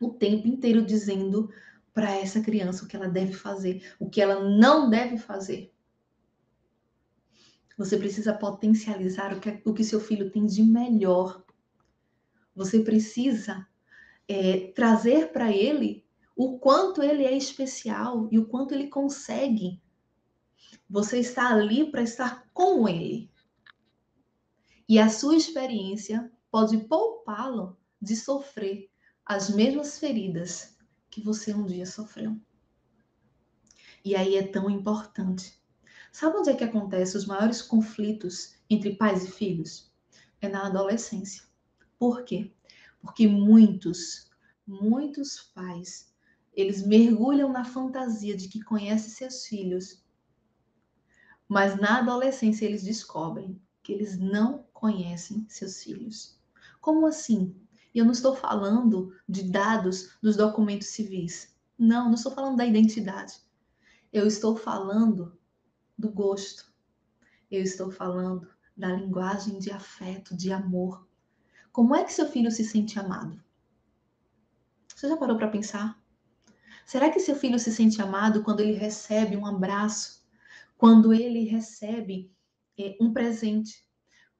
Speaker 1: O tempo inteiro dizendo para essa criança o que ela deve fazer, o que ela não deve fazer. Você precisa potencializar o que, o que seu filho tem de melhor. Você precisa é, trazer para ele o quanto ele é especial e o quanto ele consegue você está ali para estar com ele. E a sua experiência pode poupá-lo de sofrer as mesmas feridas que você um dia sofreu. E aí é tão importante. Sabe onde é que acontecem os maiores conflitos entre pais e filhos? É na adolescência. Por quê? Porque muitos, muitos pais, eles mergulham na fantasia de que conhecem seus filhos mas na adolescência eles descobrem que eles não conhecem seus filhos. Como assim? E eu não estou falando de dados dos documentos civis. Não, não estou falando da identidade. Eu estou falando do gosto. Eu estou falando da linguagem de afeto, de amor. Como é que seu filho se sente amado? Você já parou para pensar? Será que seu filho se sente amado quando ele recebe um abraço quando ele recebe é, um presente,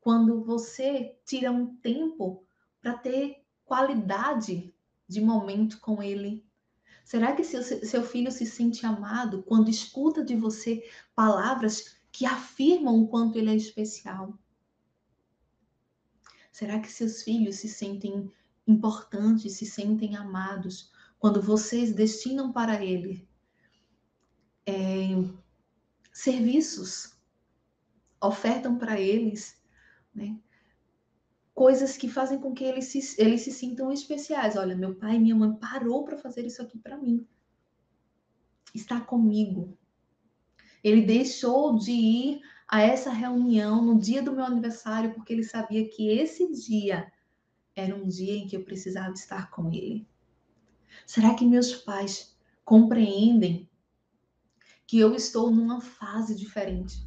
Speaker 1: quando você tira um tempo para ter qualidade de momento com ele. Será que seu, seu filho se sente amado quando escuta de você palavras que afirmam o quanto ele é especial? Será que seus filhos se sentem importantes, se sentem amados quando vocês destinam para ele é, serviços, ofertam para eles, né? Coisas que fazem com que eles se, eles se sintam especiais. Olha, meu pai e minha mãe parou para fazer isso aqui para mim. Está comigo. Ele deixou de ir a essa reunião no dia do meu aniversário porque ele sabia que esse dia era um dia em que eu precisava estar com ele. Será que meus pais compreendem que eu estou numa fase diferente.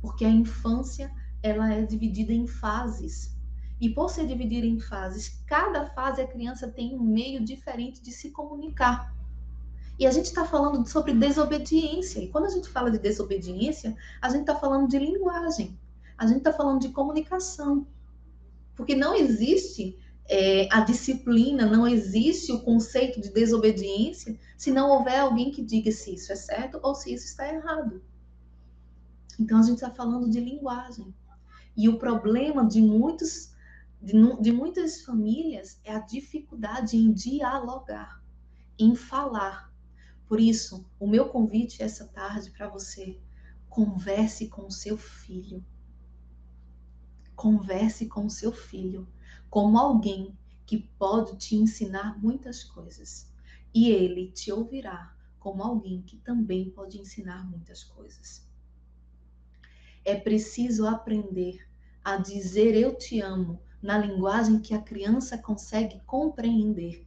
Speaker 1: Porque a infância, ela é dividida em fases. E por ser dividida em fases, cada fase a criança tem um meio diferente de se comunicar. E a gente está falando sobre desobediência. E quando a gente fala de desobediência, a gente está falando de linguagem. A gente está falando de comunicação. Porque não existe é, a disciplina, não existe o conceito de desobediência se não houver alguém que diga se isso é certo ou se isso está errado. Então a gente está falando de linguagem. E o problema de muitos de, de muitas famílias é a dificuldade em dialogar, em falar. Por isso, o meu convite essa tarde para você, converse com o seu filho. Converse com o seu filho como alguém que pode te ensinar muitas coisas. E ele te ouvirá como alguém que também pode ensinar muitas coisas. É preciso aprender a dizer eu te amo na linguagem que a criança consegue compreender.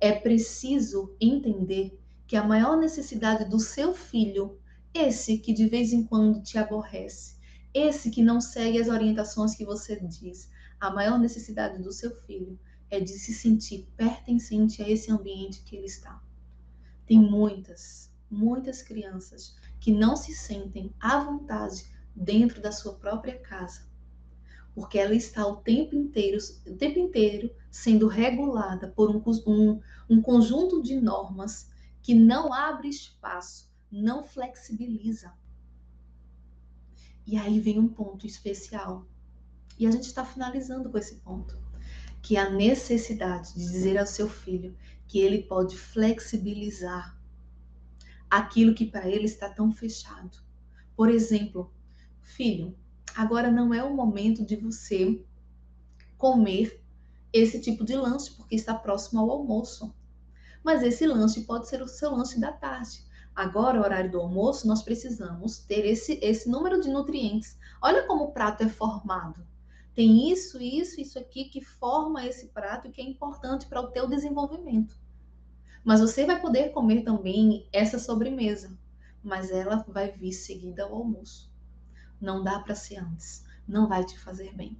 Speaker 1: É preciso entender que a maior necessidade do seu filho, esse que de vez em quando te aborrece, esse que não segue as orientações que você diz, a maior necessidade do seu filho é de se sentir pertencente a esse ambiente que ele está. Tem muitas, muitas crianças que não se sentem à vontade dentro da sua própria casa porque ela está o tempo inteiro, o tempo inteiro sendo regulada por um, um, um conjunto de normas que não abre espaço, não flexibiliza. E aí vem um ponto especial. E a gente está finalizando com esse ponto, que é a necessidade de dizer ao seu filho que ele pode flexibilizar aquilo que para ele está tão fechado. Por exemplo, filho, agora não é o momento de você comer esse tipo de lanche, porque está próximo ao almoço. Mas esse lanche pode ser o seu lanche da tarde. Agora, horário do almoço, nós precisamos ter esse, esse número de nutrientes. Olha como o prato é formado. Tem isso, isso, isso aqui que forma esse prato que é importante para o teu desenvolvimento. Mas você vai poder comer também essa sobremesa, mas ela vai vir seguida ao almoço. Não dá para ser antes. Não vai te fazer bem.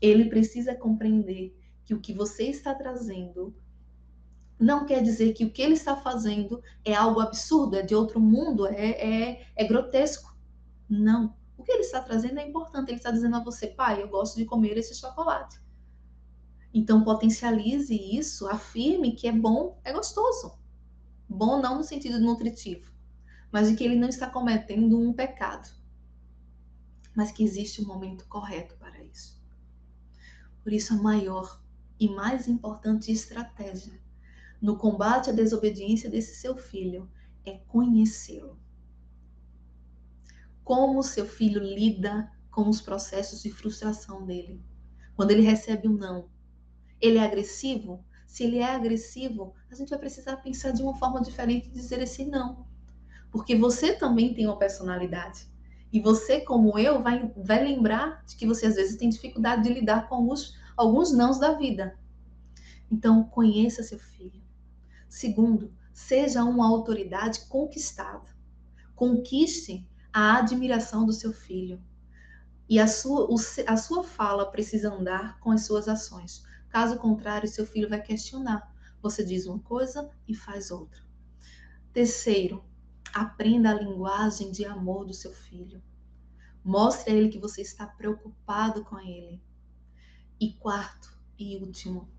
Speaker 1: Ele precisa compreender que o que você está trazendo não quer dizer que o que ele está fazendo é algo absurdo, é de outro mundo, é, é, é grotesco. Não. O que ele está trazendo é importante. Ele está dizendo a você, pai, eu gosto de comer esse chocolate. Então, potencialize isso, afirme que é bom, é gostoso. Bom não no sentido nutritivo, mas de que ele não está cometendo um pecado, mas que existe um momento correto para isso. Por isso, a maior e mais importante estratégia no combate à desobediência desse seu filho é conhecê-lo. Como seu filho lida com os processos de frustração dele. Quando ele recebe um não, ele é agressivo? Se ele é agressivo, a gente vai precisar pensar de uma forma diferente de dizer esse não. Porque você também tem uma personalidade. E você, como eu, vai, vai lembrar de que você às vezes tem dificuldade de lidar com alguns, alguns nãos da vida. Então, conheça seu filho. Segundo, seja uma autoridade conquistada. Conquiste a admiração do seu filho. E a sua, a sua fala precisa andar com as suas ações. Caso contrário, seu filho vai questionar. Você diz uma coisa e faz outra. Terceiro, Aprenda a linguagem de amor do seu filho. Mostre a ele que você está preocupado com ele. E quarto e último,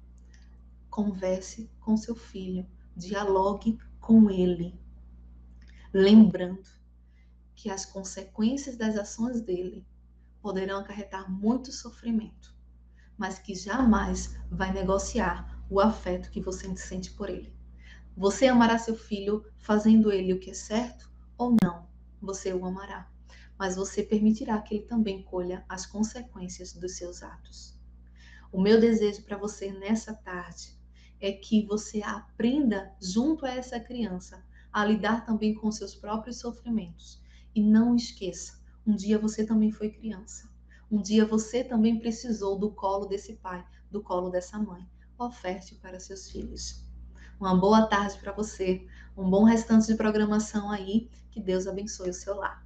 Speaker 1: converse com seu filho, dialogue com ele. Lembrando que as consequências das ações dele poderão acarretar muito sofrimento, mas que jamais vai negociar o afeto que você sente por ele. Você amará seu filho fazendo ele o que é certo ou não? Você o amará, mas você permitirá que ele também colha as consequências dos seus atos. O meu desejo para você nessa tarde é que você aprenda junto a essa criança a lidar também com seus próprios sofrimentos. E não esqueça, um dia você também foi criança. Um dia você também precisou do colo desse pai, do colo dessa mãe. Oferte para seus filhos. Uma boa tarde para você, um bom restante de programação aí, que Deus abençoe o seu lar.